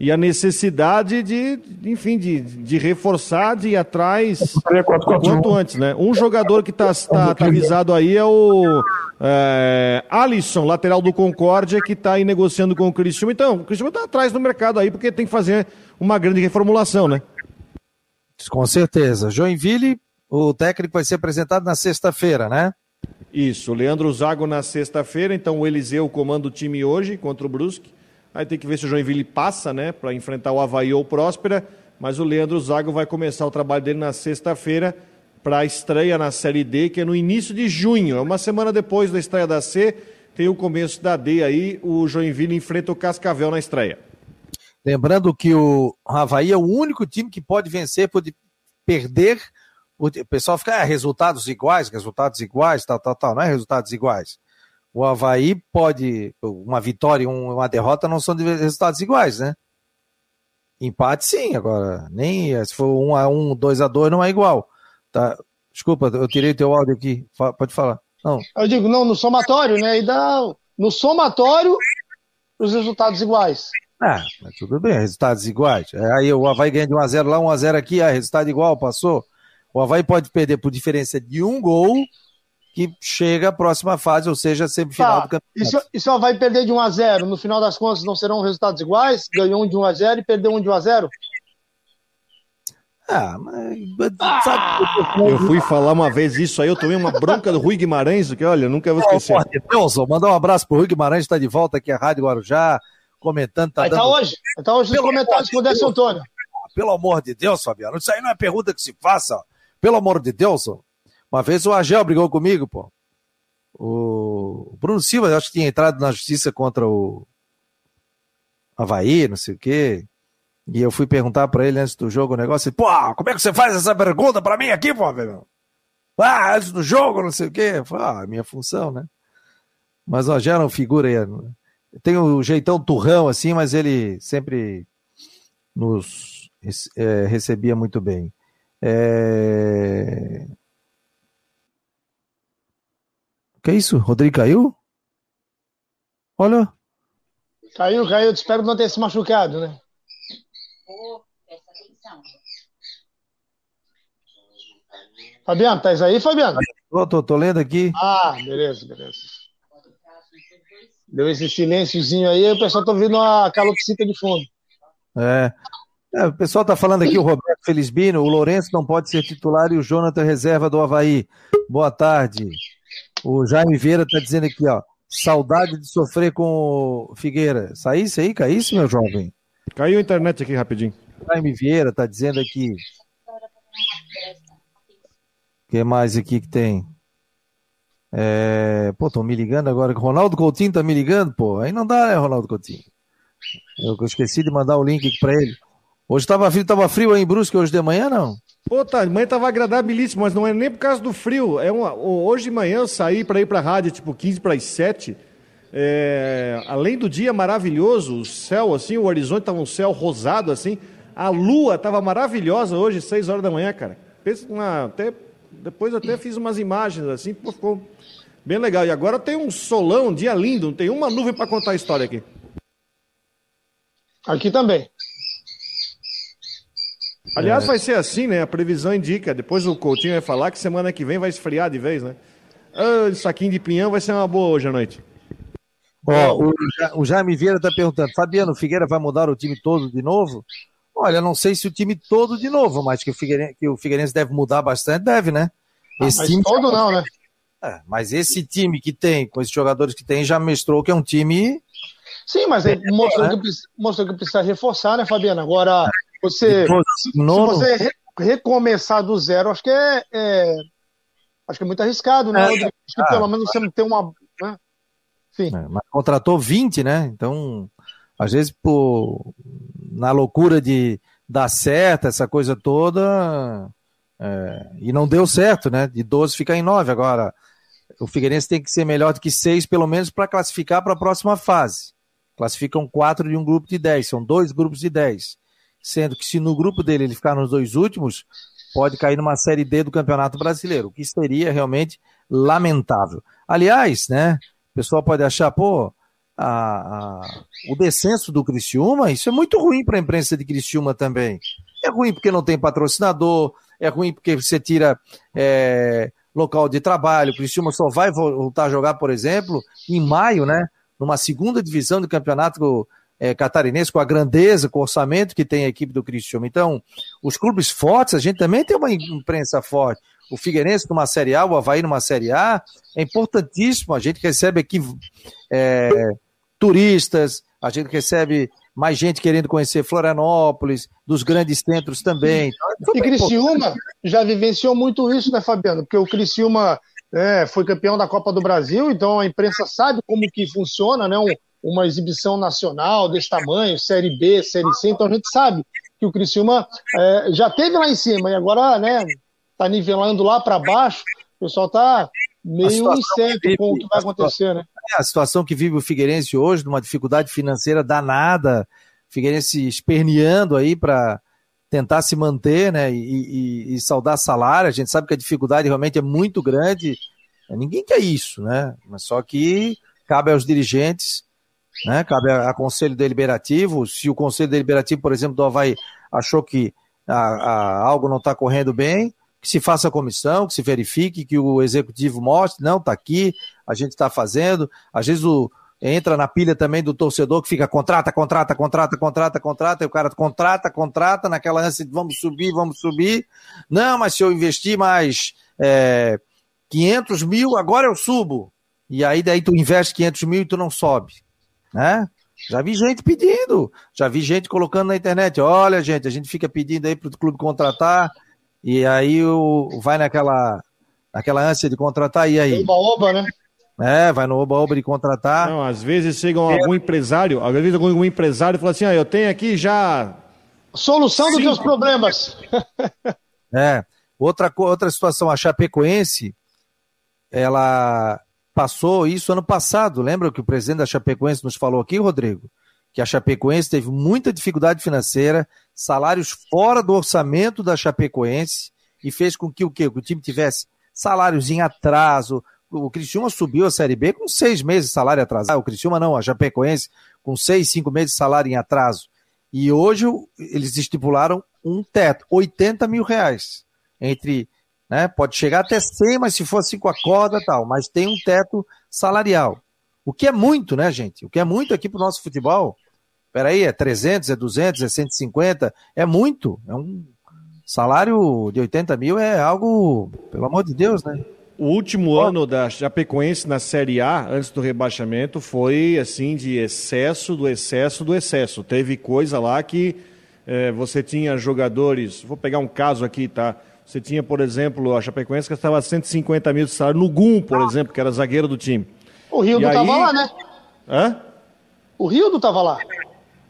e a necessidade de, enfim, de, de reforçar, de ir atrás quanto antes, né? Um jogador que está tá, tá avisado aí é o é, Alisson, lateral do Concórdia, que está aí negociando com o Cristiano. Então, o Cristiano está atrás do mercado aí, porque tem que fazer uma grande reformulação, né? Com certeza. Joinville, o técnico vai ser apresentado na sexta-feira, né? Isso, o Leandro Zago na sexta-feira, então o Eliseu comanda o time hoje contra o Brusque. Aí tem que ver se o Joinville passa, né, para enfrentar o Havaí ou o Próspera. Mas o Leandro Zago vai começar o trabalho dele na sexta-feira para a estreia na Série D, que é no início de junho. É uma semana depois da estreia da C, tem o começo da D aí. O Joinville enfrenta o Cascavel na estreia. Lembrando que o Havaí é o único time que pode vencer, pode perder o pessoal fica, é, resultados iguais, resultados iguais, tal, tal, tal. Não é resultados iguais. O Havaí pode, uma vitória e uma derrota não são resultados iguais, né? Empate sim, agora, nem se for um a um, dois a dois não é igual. Tá? Desculpa, eu tirei teu áudio aqui, pode falar. Não. Eu digo, não, no somatório, né? E dá, no somatório, os resultados iguais. Ah, mas tudo bem, resultados iguais. É, aí o Havaí ganha de 1x0 lá, 1x0 aqui, ah, resultado igual, passou. O Havaí pode perder por diferença de um gol que chega à próxima fase, ou seja, semifinal tá. do campeonato. E e o Havaí perder de 1x0, no final das contas não serão resultados iguais? Ganhou um de 1x0 e perdeu um de 1x0? Ah, mas. Sabe, eu fui falar uma vez isso aí, eu tomei uma bronca do Rui Guimarães, que olha, nunca vou esquecer. Oh, Deus, mandar um abraço pro Rui Guimarães, está de volta aqui à Rádio Guarujá, comentando. Tá, aí tá dando... tá hoje, tá hoje nos comentários com o Décio Antônio. Pelo amor de Deus, Fabiano, isso aí não é pergunta que se faça. Pelo amor de Deus. Uma vez o Agel brigou comigo, pô. O Bruno Silva, acho que tinha entrado na justiça contra o Havaí, não sei o quê. E eu fui perguntar para ele antes do jogo o negócio, pô, como é que você faz essa pergunta para mim aqui, pô, meu? Ah, antes do jogo, não sei o quê. Falei, ah, minha função, né? Mas ó, já era uma figura aí. Né? Tem o um jeitão turrão assim, mas ele sempre nos é, recebia muito bem. É... Que isso? Rodrigo caiu? Olha. Caiu, caiu. Espero não ter se machucado, né? Fabiano, tá aí, Fabiano? Tô, tô, tô lendo aqui. Ah, beleza, beleza. Deu esse silênciozinho aí, o pessoal tá ouvindo a calopsita de fundo. É. é. O pessoal tá falando aqui, o Roberto Felizbino, o Lourenço não pode ser titular e o Jonathan reserva do Havaí. Boa tarde. O Jaime Vieira tá dizendo aqui, ó. Saudade de sofrer com o Figueira. Saísse aí, caísse, meu jovem? Caiu a internet aqui rapidinho. Jaime Vieira tá dizendo aqui. O que mais aqui que tem? É... Pô, estão me ligando agora. Ronaldo Coutinho tá me ligando, pô. Aí não dá, né, Ronaldo Coutinho? Eu esqueci de mandar o link aqui pra ele. Hoje tava frio, tava frio aí em Brusque hoje de manhã, não? Pô, tá, manhã tava agradabilíssimo, mas não é nem por causa do frio. É uma, hoje de manhã eu saí para ir pra rádio, tipo 15 para as 7. É, além do dia maravilhoso, o céu assim, o horizonte tava um céu rosado assim. A lua tava maravilhosa hoje, 6 horas da manhã, cara. Pensa uma, até depois até fiz umas imagens assim, pô, ficou bem legal. E agora tem um solão, um dia lindo, não tem uma nuvem para contar a história aqui. Aqui também. Aliás, é. vai ser assim, né? A previsão indica. Depois o Coutinho vai falar que semana que vem vai esfriar de vez, né? Ah, saquinho de pinhão vai ser uma boa hoje à noite. Ó, o, o Jaime Vieira está perguntando: Fabiano, Figueira vai mudar o time todo de novo? Olha, não sei se o time todo de novo, mas que o Figueirense, que o Figueirense deve mudar bastante, deve, né? Ah, esse mas time todo não, né? É, mas esse time que tem, com esses jogadores que tem, já mostrou que é um time. Sim, mas é, mostrou, né? que, mostrou que precisa reforçar, né, Fabiano? Agora, você, se, você re, recomeçar do zero, acho que é, é, acho que é muito arriscado, né? É, acho que pelo ah. menos você não tem uma. Né? Enfim. É, mas contratou 20, né? Então, às vezes, por, na loucura de dar certo, essa coisa toda, é, e não deu certo, né? De 12 ficar em 9. Agora, o Figueirense tem que ser melhor do que 6, pelo menos, para classificar para a próxima fase. Classificam quatro de um grupo de 10, são dois grupos de 10. Sendo que se no grupo dele ele ficar nos dois últimos, pode cair numa Série D do Campeonato Brasileiro, o que seria realmente lamentável. Aliás, né? O pessoal pode achar, pô, a, a, o descenso do Criciúma, isso é muito ruim para a imprensa de Criciúma também. É ruim porque não tem patrocinador, é ruim porque você tira é, local de trabalho. O Criciúma só vai voltar a jogar, por exemplo, em maio, né? Numa segunda divisão do campeonato é, catarinense, com a grandeza, com o orçamento que tem a equipe do Criciúma. Então, os clubes fortes, a gente também tem uma imprensa forte. O Figueirense numa Série A, o Havaí numa Série A, é importantíssimo. A gente recebe aqui é, turistas, a gente recebe mais gente querendo conhecer Florianópolis, dos grandes centros também. Então, e Criciúma já vivenciou muito isso, né, Fabiano? Porque o Criciúma é, foi campeão da Copa do Brasil, então a imprensa sabe como que funciona, né? Um, uma exibição nacional desse tamanho, Série B, Série C, então a gente sabe que o Criciúma é, já teve lá em cima e agora, né, tá nivelando lá para baixo, o pessoal está meio incerto vive, com o que vai acontecer, né? É, a situação que vive o Figueirense hoje, numa dificuldade financeira danada, Figueirense esperneando aí para tentar se manter, né, e, e, e, saudar salário. A gente sabe que a dificuldade realmente é muito grande. Ninguém quer isso, né? Mas só que cabe aos dirigentes, né? Cabe a, a Conselho Deliberativo. Se o Conselho Deliberativo, por exemplo, do Havaí achou que a, a, algo não está correndo bem, que se faça a comissão, que se verifique, que o executivo mostre, não, está aqui, a gente está fazendo. Às vezes o, entra na pilha também do torcedor que fica contrata, contrata, contrata, contrata, contrata, e o cara contrata, contrata, naquela ânsia de vamos subir, vamos subir. Não, mas se eu investir mais é, 500 mil, agora eu subo. E aí daí tu investe 500 mil e tu não sobe, né? Já vi gente pedindo, já vi gente colocando na internet, olha gente, a gente fica pedindo aí para o clube contratar, e aí o, vai naquela, naquela ânsia de contratar, e aí? Oba-oba, né? É, vai no oba-oba de contratar. Não, às vezes chega algum é. empresário, às vezes algum empresário fala assim, ah, eu tenho aqui já... Solução dos meus problemas. é, outra, outra situação, a Chapecoense, ela passou isso ano passado, lembra que o presidente da Chapecoense nos falou aqui, Rodrigo? Que a Chapecoense teve muita dificuldade financeira, salários fora do orçamento da Chapecoense, e fez com que o quê? Que o time tivesse salários em atraso, o Criciúma subiu a Série B com seis meses de salário atrasado. O Criciúma não, a Chapecoense com seis, cinco meses de salário em atraso. E hoje eles estipularam um teto, 80 mil reais. Entre, né, pode chegar até 100, mas se for assim com a corda tal, mas tem um teto salarial. O que é muito, né, gente? O que é muito aqui pro nosso futebol. Peraí, é 300, é 200, é 150, é muito. É um salário de 80 mil é algo, pelo amor de Deus, né? O último oh. ano da Chapecoense na Série A, antes do rebaixamento, foi assim de excesso do excesso do excesso. Teve coisa lá que é, você tinha jogadores. Vou pegar um caso aqui, tá? Você tinha, por exemplo, a Chapecoense que estava 150 mil de salário no Gum, por exemplo, que era zagueiro do time. O Rio estava lá, né? Hã? O Rio estava lá.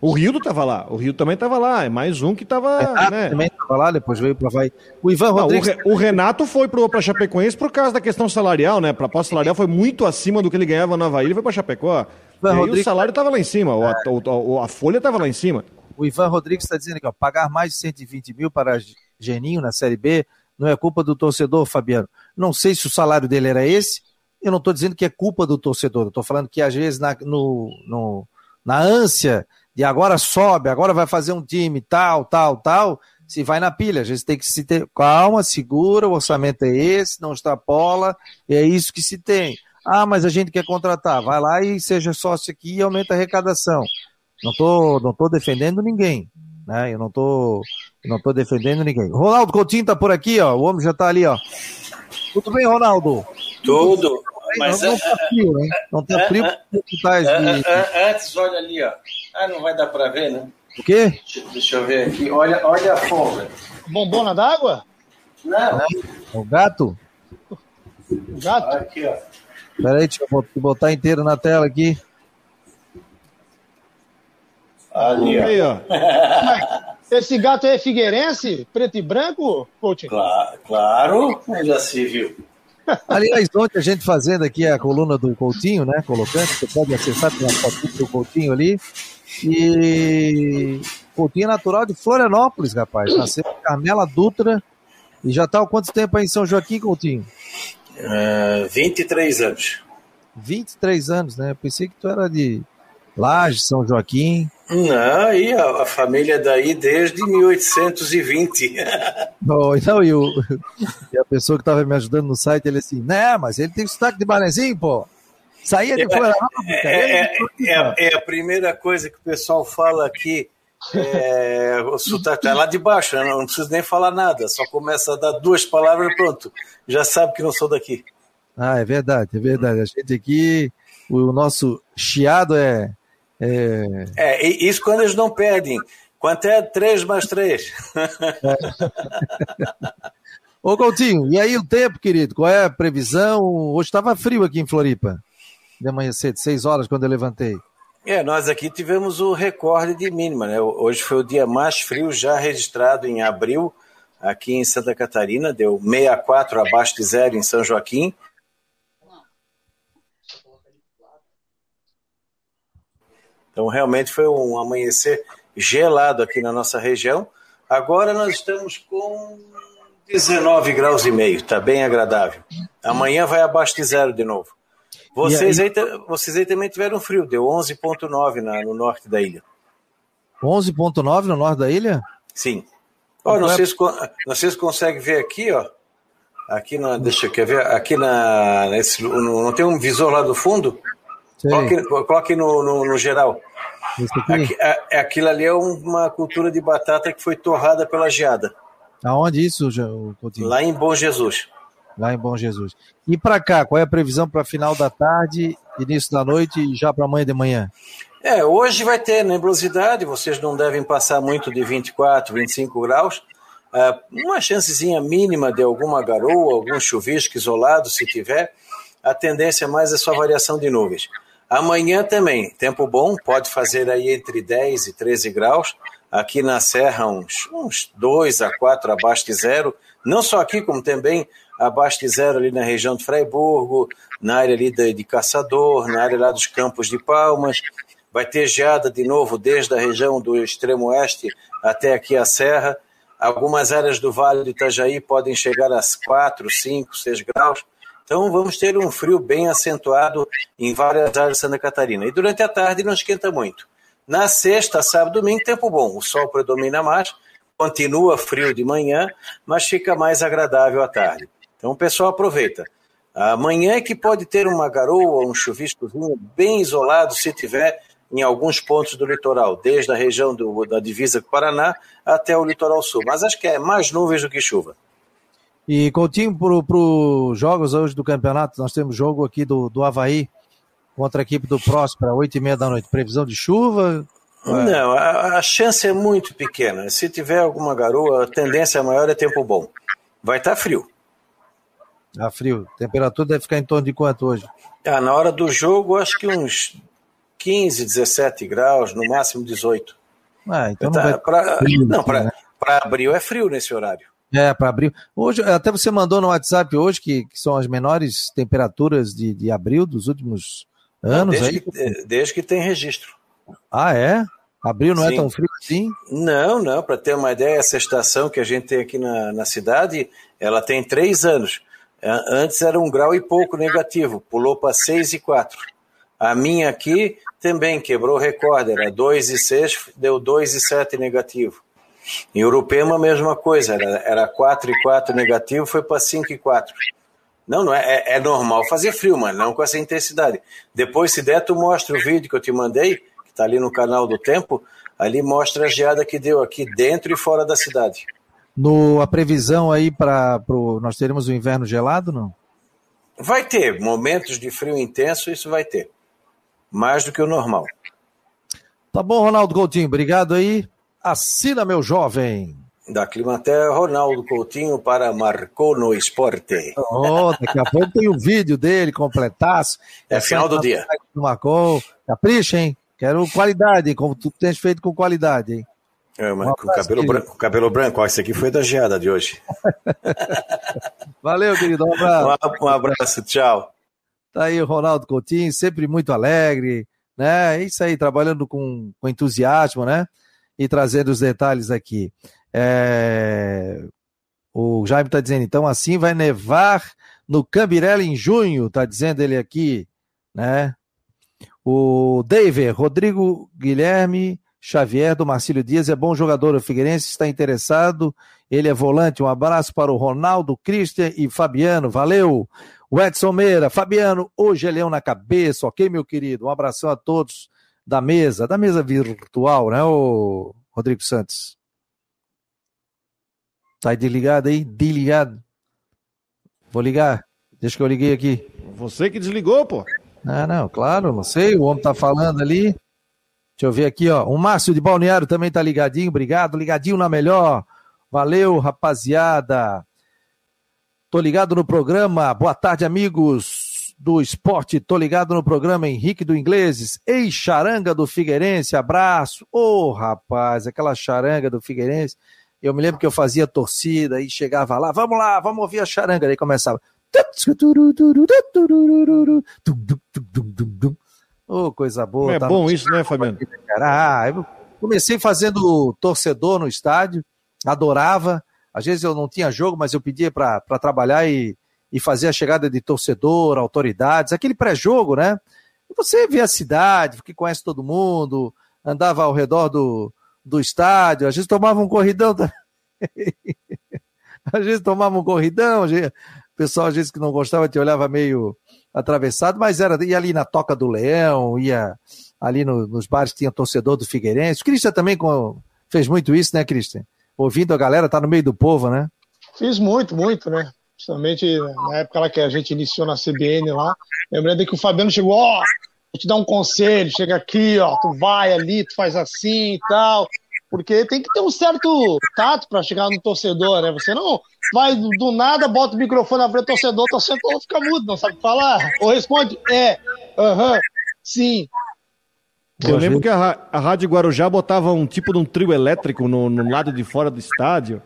O Rildo estava lá, o Rio também estava lá, é mais um que estava. Renato né? também estava lá, depois veio para vai. O Ivan Rodrigues. Não, o, Renato foi para Chapecoense por causa da questão salarial, né? A proposta salarial foi muito acima do que ele ganhava na Havaí, ele foi para Chapecó. Ivan e Rodrigues... o salário estava lá em cima, é. a, a, a, folha estava lá em cima. O Ivan Rodrigues está dizendo aqui, ó, pagar mais de 120 mil para Geninho na Série B não é culpa do torcedor, Fabiano. Não sei se o salário dele era esse, eu não estou dizendo que é culpa do torcedor, estou falando que às vezes na, no, no, na ânsia e agora sobe, agora vai fazer um time tal, tal, tal, se vai na pilha. A gente tem que se ter calma, segura, o orçamento é esse, não extrapola, e é isso que se tem. Ah, mas a gente quer contratar, vai lá e seja sócio aqui e aumenta a arrecadação. Não tô, não tô defendendo ninguém, né? Eu não tô, não tô defendendo ninguém. Ronaldo Coutinho tá por aqui, ó. O homem já tá ali, ó. Tudo bem, Ronaldo? Tudo. Mas não, não tá frio, hein? Não tá frio porque tá. Antes, olha ali, ó. Ah, não vai dar para ver, né? O quê? Deixa eu ver aqui. Olha, olha a folga. Bombona d'água? Não. O gato? O gato? Aqui, ó. Peraí, deixa eu botar inteiro na tela aqui. Ali, ó. Aí, ó. Esse gato é figueirense? Preto e branco, coach? Claro, claro, já se viu. Aliás, ontem a gente fazendo aqui a coluna do Coutinho, né? Colocando, você pode acessar, tem uma foto do Coutinho ali. E Coutinho é natural de Florianópolis, rapaz. Nasceu em Carmela Dutra. E já está há quanto tempo aí em São Joaquim, Coutinho? Uh, 23 anos. 23 anos, né? Eu pensei que tu era de Laje, São Joaquim. Não, aí a, a, família daí desde 1820. oh, então, e, o, e a pessoa que estava me ajudando no site, ele assim, né, mas ele tem sotaque de Manezinho, pô. Saía de fora. É, é, é, é, a primeira coisa que o pessoal fala aqui. É, o sotaque é lá de baixo, eu não preciso nem falar nada, só começa a dar duas palavras pronto, já sabe que não sou daqui. Ah, é verdade, é verdade. A gente aqui, o nosso chiado é é... é, isso quando eles não pedem. Quanto é 3 mais 3? É. Ô Coutinho, e aí o tempo, querido? Qual é a previsão? Hoje estava frio aqui em Floripa. De manhã cedo, 6 horas quando eu levantei. É, nós aqui tivemos o recorde de mínima, né? Hoje foi o dia mais frio já registrado em abril. aqui em Santa Catarina, deu 64 abaixo de zero em São Joaquim. Então, realmente foi um amanhecer gelado aqui na nossa região. Agora nós estamos com 19 graus e meio, está bem agradável. Amanhã vai abaixo de zero de novo. Vocês aí, aí, vocês aí também tiveram frio, deu 11,9 no norte da ilha. 11,9 no norte da ilha? Sim. Oh, não, sei se, não sei se consegue ver aqui, ó. Aqui na. Deixa eu ver. Aqui na. Nesse, não tem um visor lá do fundo? Coloque, coloque no, no, no geral. Aqui, a, é, aquilo ali é uma cultura de batata que foi torrada pela geada. Aonde isso, Coutinho? Lá em Bom Jesus. Lá em Bom Jesus. E para cá, qual é a previsão para final da tarde, início da noite e já para amanhã de manhã? É, hoje vai ter nebulosidade, vocês não devem passar muito de 24, 25 graus. Uh, uma chancezinha mínima de alguma garoa, algum chuvisco isolado, se tiver. A tendência mais é só variação de nuvens. Amanhã também, tempo bom, pode fazer aí entre 10 e 13 graus. Aqui na Serra, uns, uns 2 a 4 abaixo de zero. Não só aqui, como também abaixo de zero ali na região de Freiburgo, na área ali de, de Caçador, na área lá dos Campos de Palmas. Vai ter geada de novo desde a região do extremo oeste até aqui a Serra. Algumas áreas do Vale do Itajaí podem chegar a 4, 5, 6 graus. Então vamos ter um frio bem acentuado em várias áreas de Santa Catarina. E durante a tarde não esquenta muito. Na sexta, sábado, domingo, tempo bom. O sol predomina mais, continua frio de manhã, mas fica mais agradável à tarde. Então o pessoal aproveita. Amanhã é que pode ter uma garoa, um chuviscozinho bem isolado, se tiver em alguns pontos do litoral, desde a região do, da divisa com Paraná até o litoral sul. Mas acho que é mais nuvens do que chuva. E Coutinho, para os jogos hoje do campeonato, nós temos jogo aqui do, do Havaí contra a equipe do Próspera, oito e meia da noite. Previsão de chuva? Não, a, a, chance é muito pequena. Se tiver alguma garoa, a tendência maior é tempo bom. Vai estar tá frio. Tá frio. Temperatura deve ficar em torno de quanto hoje? Ah, na hora do jogo, acho que uns 15, 17 graus, no máximo 18. Ah, então não, tá, pra, não para né? abril é frio nesse horário. É, para abril. Hoje, até você mandou no WhatsApp hoje que, que são as menores temperaturas de, de abril dos últimos anos. Desde, aí. Que, desde que tem registro. Ah, é? Abril não é Sim. é tão frio assim? Não, não. Para ter uma ideia, essa estação que a gente tem aqui na, na cidade, ela tem três anos. Antes era um grau e pouco negativo, pulou para seis e quatro. A minha aqui também quebrou o recorde, era 2,6, deu 2,7 negativo. Em Urupema, a mesma coisa, era, era 4 e 4 negativo, foi para 5 e 4. Não, não é, é, é, normal fazer frio, mas não com essa intensidade. Depois, se der, tu mostra o vídeo que eu te mandei, que está ali no canal do Tempo, ali mostra a geada que deu aqui dentro e fora da cidade. No, a previsão aí para nós teremos o inverno gelado, não? Vai ter momentos de frio intenso, isso vai ter mais do que o normal. Tá bom, Ronaldo Coutinho, obrigado aí. Assina, meu jovem. Da Climater, Ronaldo Coutinho para Marcou no Esporte. Oh, daqui a pouco tem o um vídeo dele, completaço. É, é final do dia. Marcou. Capricha, hein? Quero qualidade, como tu tens feito com qualidade, hein? É, mas com cabelo branco, cabelo branco, ó, esse aqui foi da geada de hoje. Valeu, querido, um abraço. Um abraço, tchau. Tá aí o Ronaldo Coutinho, sempre muito alegre, né? É isso aí, trabalhando com, com entusiasmo, né? E trazendo os detalhes aqui. É... O Jaime está dizendo, então assim vai nevar no Cambirela em junho, tá dizendo ele aqui, né? O David, Rodrigo Guilherme Xavier do Marcílio Dias é bom jogador, o Figueirense está interessado, ele é volante, um abraço para o Ronaldo, Christian e Fabiano, valeu! O Edson Meira, Fabiano, hoje é leão na cabeça, ok, meu querido? Um abração a todos da mesa, da mesa virtual, né, o Rodrigo Santos? Tá desligado aí? Desligado. Vou ligar. Deixa que eu liguei aqui. Você que desligou, pô. Ah, não, claro, não sei. O homem tá falando ali. Deixa eu ver aqui, ó. O Márcio de Balneário também tá ligadinho. Obrigado. Ligadinho na melhor. Valeu, rapaziada. Tô ligado no programa. Boa tarde, amigos do esporte. Tô ligado no programa Henrique do Ingleses. Ei, charanga do Figueirense. Abraço. Ô, oh, rapaz, aquela charanga do Figueirense. Eu me lembro que eu fazia torcida e chegava lá, vamos lá, vamos ouvir a charanga. Aí começava. Oh, coisa boa. É bom isso, né, Fabiano? Ah, eu comecei fazendo torcedor no estádio, adorava. Às vezes eu não tinha jogo, mas eu pedia para trabalhar e, e fazer a chegada de torcedor, autoridades, aquele pré-jogo, né? Você vê a cidade, que conhece todo mundo, andava ao redor do, do estádio, às vezes tomava um corridão às vezes tomava um corridão, o pessoal às vezes que não gostava te olhava meio atravessado, mas era ia ali na Toca do Leão, ia ali no, nos bares que tinha torcedor do Figueirense. O Cristian também com, fez muito isso, né, Cristian? Ouvindo a galera, tá no meio do povo, né? Fiz muito, muito, né? Principalmente na época lá que a gente iniciou na CBN lá. Lembrando que o Fabiano chegou, ó, oh, vou te dar um conselho, chega aqui, ó, tu vai ali, tu faz assim e tal. Porque tem que ter um certo tato para chegar no torcedor, né? Você não vai do nada, bota o microfone na frente do torcedor, o torcedor fica mudo, não sabe falar. Ou responde, é, aham, uh -huh, sim. Eu lembro que a, a Rádio Guarujá botava um tipo de um trio elétrico no, no lado de fora do estádio.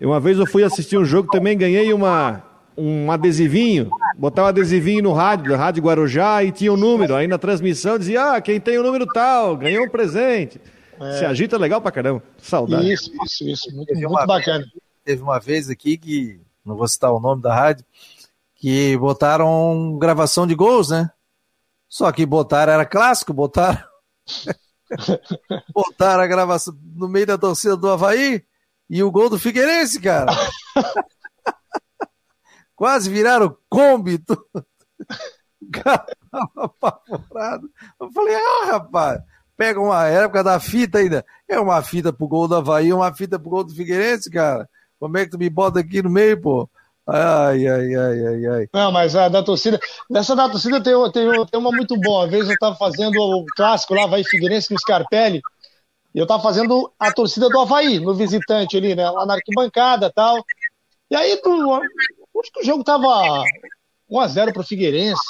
Uma vez eu fui assistir um jogo, também ganhei uma, um adesivinho, botava um adesivinho no rádio, da Rádio Guarujá, e tinha o um número. Aí na transmissão dizia, ah, quem tem o número tal, ganhou um presente. É. Se agita legal pra caramba. Saudade. Isso, isso, isso. Muito, muito bacana. Vez, teve uma vez aqui que, não vou citar o nome da rádio, que botaram gravação de gols, né? Só que botaram, era clássico, botaram. botaram a gravação no meio da torcida do Havaí e o gol do Figueirense, cara. Quase viraram Kombi. Tudo. O cara tava apavorado. Eu falei, ah, rapaz, pega uma época da fita ainda. É uma fita pro gol do Havaí, uma fita pro gol do Figueirense, cara. Como é que tu me bota aqui no meio, pô? Ai, ai, ai, ai, ai. Não, mas a da torcida. Nessa da torcida tem, tem, tem uma muito boa. Uma vez eu tava fazendo o clássico lá, Havaí Figueirense no Scarpelli. E eu tava fazendo a torcida do Havaí, no visitante ali, né? Lá na arquibancada e tal. E aí, tu, acho que o jogo tava 1x0 pro Figueirense.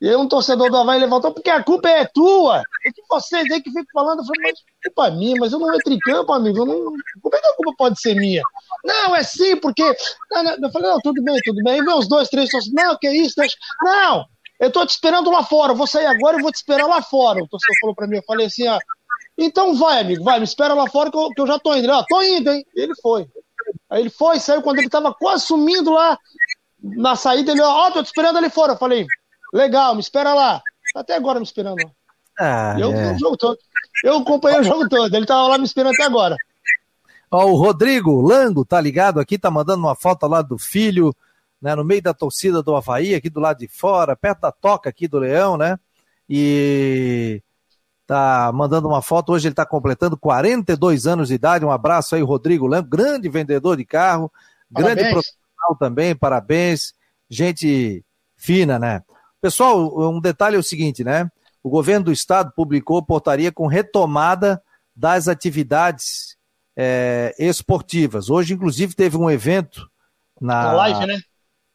E aí um torcedor do Havaí levantou, porque a culpa é tua. É que vocês aí que ficam falando, eu falei, mas culpa é minha, mas eu não entro em campo, amigo. Eu não... Como é que a culpa pode ser minha? Não, é sim, porque. Eu falei, não, tudo bem, tudo bem. Aí vem os dois, três, torcedores, não, que isso, deixa. Não, eu tô te esperando lá fora, eu vou sair agora e vou te esperar lá fora. O torcedor falou pra mim, eu falei assim, ó. Então vai, amigo, vai, me espera lá fora que eu, que eu já tô indo. Ele, ó, tô indo, hein? E ele foi. Aí ele foi, saiu quando ele tava quase sumindo lá na saída, ele, ó, tô te esperando ali fora. Eu falei, Legal, me espera lá. Até agora me esperando. Ah, eu é. o jogo todo. Eu acompanhei o jogo todo. Ele tava lá me esperando até agora. Ó, o Rodrigo Lango tá ligado aqui, tá mandando uma foto lá do filho, né, no meio da torcida do Havaí, aqui do lado de fora, perto da toca aqui do Leão, né? E tá mandando uma foto. Hoje ele tá completando 42 anos de idade. Um abraço aí, Rodrigo Lango, grande vendedor de carro, parabéns. grande profissional também, parabéns. Gente fina, né? Pessoal, um detalhe é o seguinte, né? O governo do estado publicou portaria com retomada das atividades é, esportivas. Hoje, inclusive, teve um evento na uma live, né?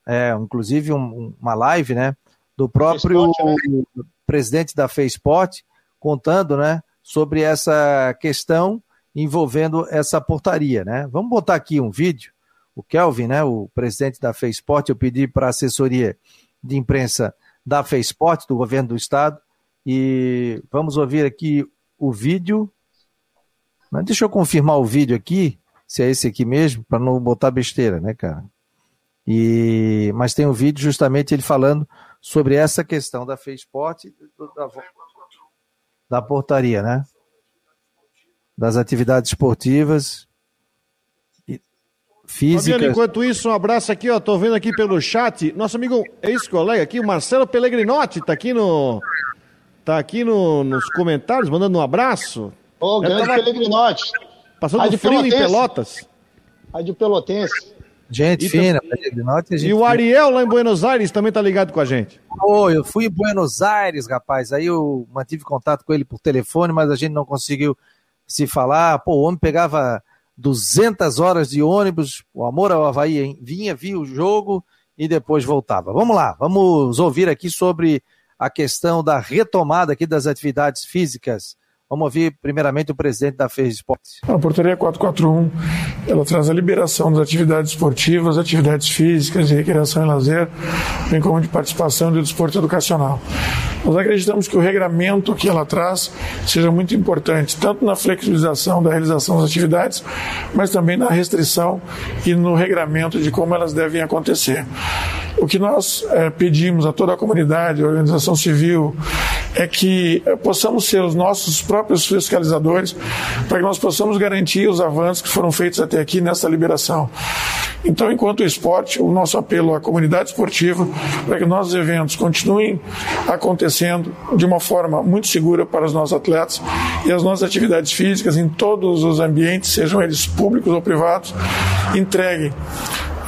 É, inclusive um, uma live, né? Do próprio né? presidente da FESPORT contando, né? Sobre essa questão envolvendo essa portaria, né? Vamos botar aqui um vídeo. O Kelvin, né? O presidente da FESPORT, eu pedi para a assessoria de imprensa da FESPORT, do governo do estado, e vamos ouvir aqui o vídeo. Mas deixa eu confirmar o vídeo aqui, se é esse aqui mesmo, para não botar besteira, né, cara? E, mas tem um vídeo justamente ele falando sobre essa questão da FESPORT, da, da portaria, né? Das atividades esportivas física. Fabiano, enquanto isso, um abraço aqui, ó, tô vendo aqui pelo chat, nosso amigo ex-colega aqui, o Marcelo Pellegrinotti, tá aqui no tá aqui no, nos comentários, mandando um abraço. Ô, oh, grande tava... Pellegrinotti. Passando frio Pelotense. em Pelotas. Rádio Pelotense. Gente e fina. Gente e o Ariel lá em Buenos Aires também tá ligado com a gente. Oh, eu fui em Buenos Aires, rapaz, aí eu mantive contato com ele por telefone, mas a gente não conseguiu se falar. Pô, o homem pegava 200 horas de ônibus, o amor ao Havaí hein? vinha, via o jogo e depois voltava. Vamos lá, vamos ouvir aqui sobre a questão da retomada aqui das atividades físicas Vamos ouvir primeiramente o presidente da FES Esportes. A portaria 441, ela traz a liberação das atividades esportivas, atividades físicas, recreação e lazer, bem como de participação do desporto educacional. Nós acreditamos que o regramento que ela traz seja muito importante, tanto na flexibilização da realização das atividades, mas também na restrição e no regramento de como elas devem acontecer. O que nós é, pedimos a toda a comunidade, a organização civil, é que é, possamos ser os nossos próprios fiscalizadores para que nós possamos garantir os avanços que foram feitos até aqui nessa liberação. Então, enquanto esporte, o nosso apelo à comunidade esportiva para que nossos eventos continuem acontecendo de uma forma muito segura para os nossos atletas e as nossas atividades físicas em todos os ambientes, sejam eles públicos ou privados, entreguem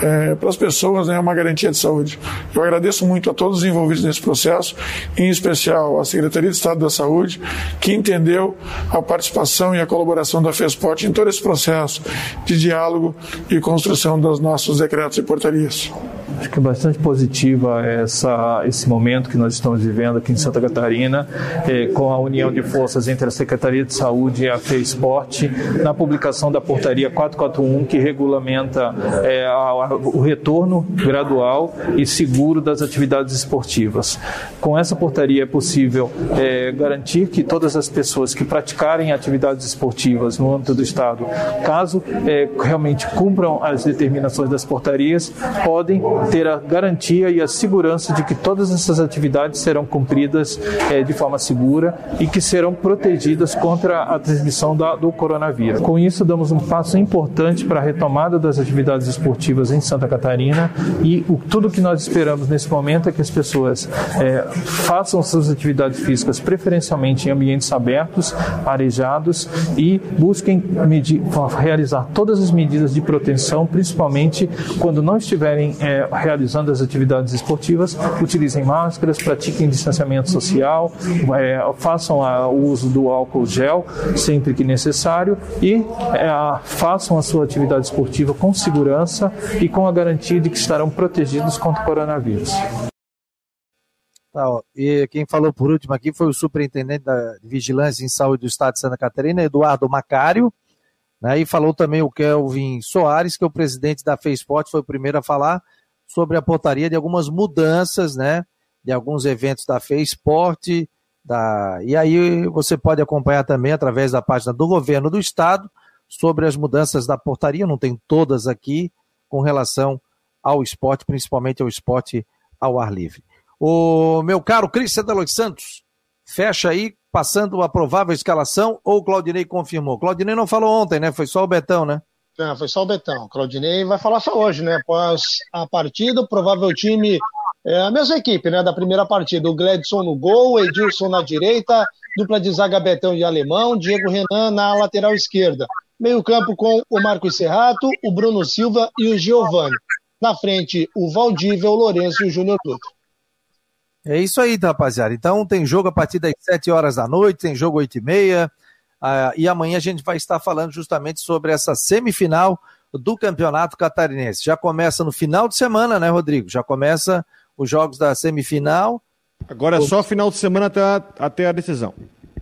é, para as pessoas é né, uma garantia de saúde. Eu agradeço muito a todos os envolvidos nesse processo, em especial a Secretaria de Estado da Saúde, que entendeu a participação e a colaboração da FESPOT em todo esse processo de diálogo e construção dos nossos decretos e portarias. Acho que é bastante positiva essa, esse momento que nós estamos vivendo aqui em Santa Catarina, é, com a união de forças entre a Secretaria de Saúde e a FESPORT, na publicação da portaria 441, que regulamenta é, a, o retorno gradual e seguro das atividades esportivas. Com essa portaria é possível é, garantir que todas as pessoas que praticarem atividades esportivas no âmbito do Estado, caso realmente cumpram as determinações das portarias, podem ter a garantia e a segurança de que todas essas atividades serão cumpridas é, de forma segura e que serão protegidas contra a transmissão da, do coronavírus. Com isso, damos um passo importante para a retomada das atividades esportivas em Santa Catarina e o, tudo que nós esperamos nesse momento é que as pessoas é, façam suas atividades físicas preferencialmente em ambientes abertos, arejados e busquem medir, realizar todas as medidas de proteção, principalmente quando não estiverem é, realizando as atividades esportivas, utilizem máscaras, pratiquem distanciamento social, é, façam o uso do álcool gel sempre que necessário e é, façam a sua atividade esportiva com segurança e com a garantia de que estarão protegidos contra o coronavírus. Tá, ó. E quem falou por último aqui foi o superintendente da Vigilância em Saúde do Estado de Santa Catarina, Eduardo Macário, né, e falou também o Kelvin Soares, que é o presidente da FESPORT, foi o primeiro a falar sobre a portaria de algumas mudanças, né, de alguns eventos da FESPORT, da... e aí você pode acompanhar também através da página do governo do estado sobre as mudanças da portaria, não tem todas aqui, com relação ao esporte, principalmente ao esporte ao ar livre. O meu caro Cristian de Los Santos, fecha aí, passando a provável escalação, ou o Claudinei confirmou? Claudinei não falou ontem, né? Foi só o Betão, né? Não, foi só o Betão. Claudinei vai falar só hoje, né? Após a partida, o provável time é a mesma equipe, né? Da primeira partida. O Gledson no gol, Edilson na direita, dupla de zaga Betão e Alemão, Diego Renan na lateral esquerda. Meio-campo com o Marcos Serrato, o Bruno Silva e o Giovani. Na frente, o Valdívia, o Lourenço e o Júnior Dutra. É isso aí, rapaziada. Então tem jogo a partir das 7 horas da noite, tem jogo 8 e meia. Uh, e amanhã a gente vai estar falando justamente sobre essa semifinal do Campeonato Catarinense. Já começa no final de semana, né, Rodrigo? Já começa os jogos da semifinal. Agora é só final de semana até a, até a decisão.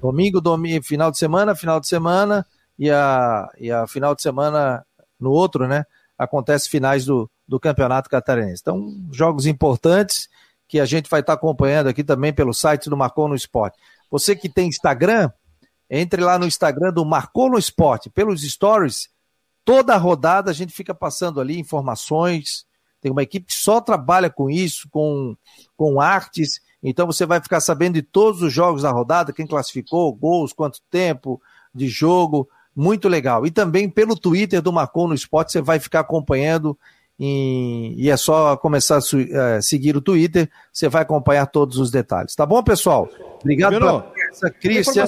Domingo, domingo, final de semana, final de semana e a, e a final de semana no outro, né? Acontece finais do, do Campeonato Catarinense. Então, jogos importantes que a gente vai estar acompanhando aqui também pelo site do Marcou no Esporte. Você que tem Instagram, entre lá no Instagram do Marcou no Esporte, pelos stories, toda a rodada a gente fica passando ali informações. Tem uma equipe que só trabalha com isso, com, com artes. Então você vai ficar sabendo de todos os jogos da rodada, quem classificou, gols, quanto tempo de jogo. Muito legal. E também pelo Twitter do Marcou no Esporte, você vai ficar acompanhando. E, é só começar a é, seguir o Twitter, você vai acompanhar todos os detalhes. Tá bom, pessoal? Obrigado pela essa, Cristian.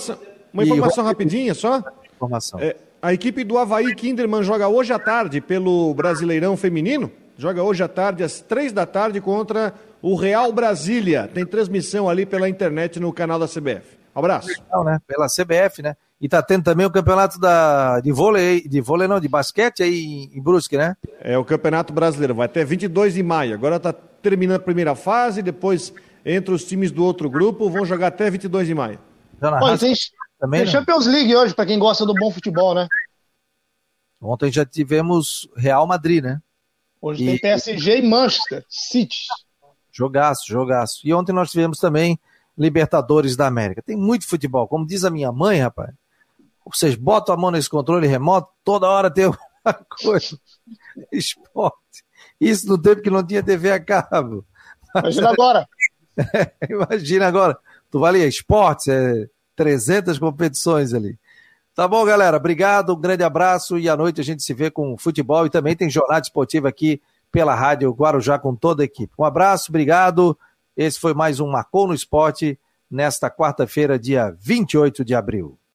Uma informação rapidinha só. Informação. É, a equipe do Havaí Kinderman joga hoje à tarde pelo Brasileirão Feminino. Joga hoje à tarde, às três da tarde, contra o Real Brasília. Tem transmissão ali pela internet no canal da CBF. abraço. Legal, né? Pela CBF, né? E tá tendo também o campeonato da, de vôlei, de vôlei não, de basquete aí em Brusque, né? É o Campeonato Brasileiro, vai até 22 de maio. Agora tá terminando a primeira fase, depois entre os times do outro grupo vão jogar até 22 de maio. Pois, também. Tem né? Champions League hoje, para quem gosta do bom futebol, né? Ontem já tivemos Real Madrid, né? Hoje e... tem PSG e Manchester City. Jogaço, jogaço. E ontem nós tivemos também Libertadores da América. Tem muito futebol. Como diz a minha mãe, rapaz, vocês botam a mão nesse controle remoto, toda hora tem uma coisa. Esporte. Isso no tempo que não tinha TV a cabo. Imagina agora. imagina agora. Tu vai ali, esportes, é 300 competições ali. Tá bom, galera. Obrigado, um grande abraço e à noite a gente se vê com futebol e também tem jornada esportiva aqui pela Rádio Guarujá com toda a equipe. Um abraço, obrigado. Esse foi mais um Marcou no Esporte nesta quarta-feira, dia 28 de abril.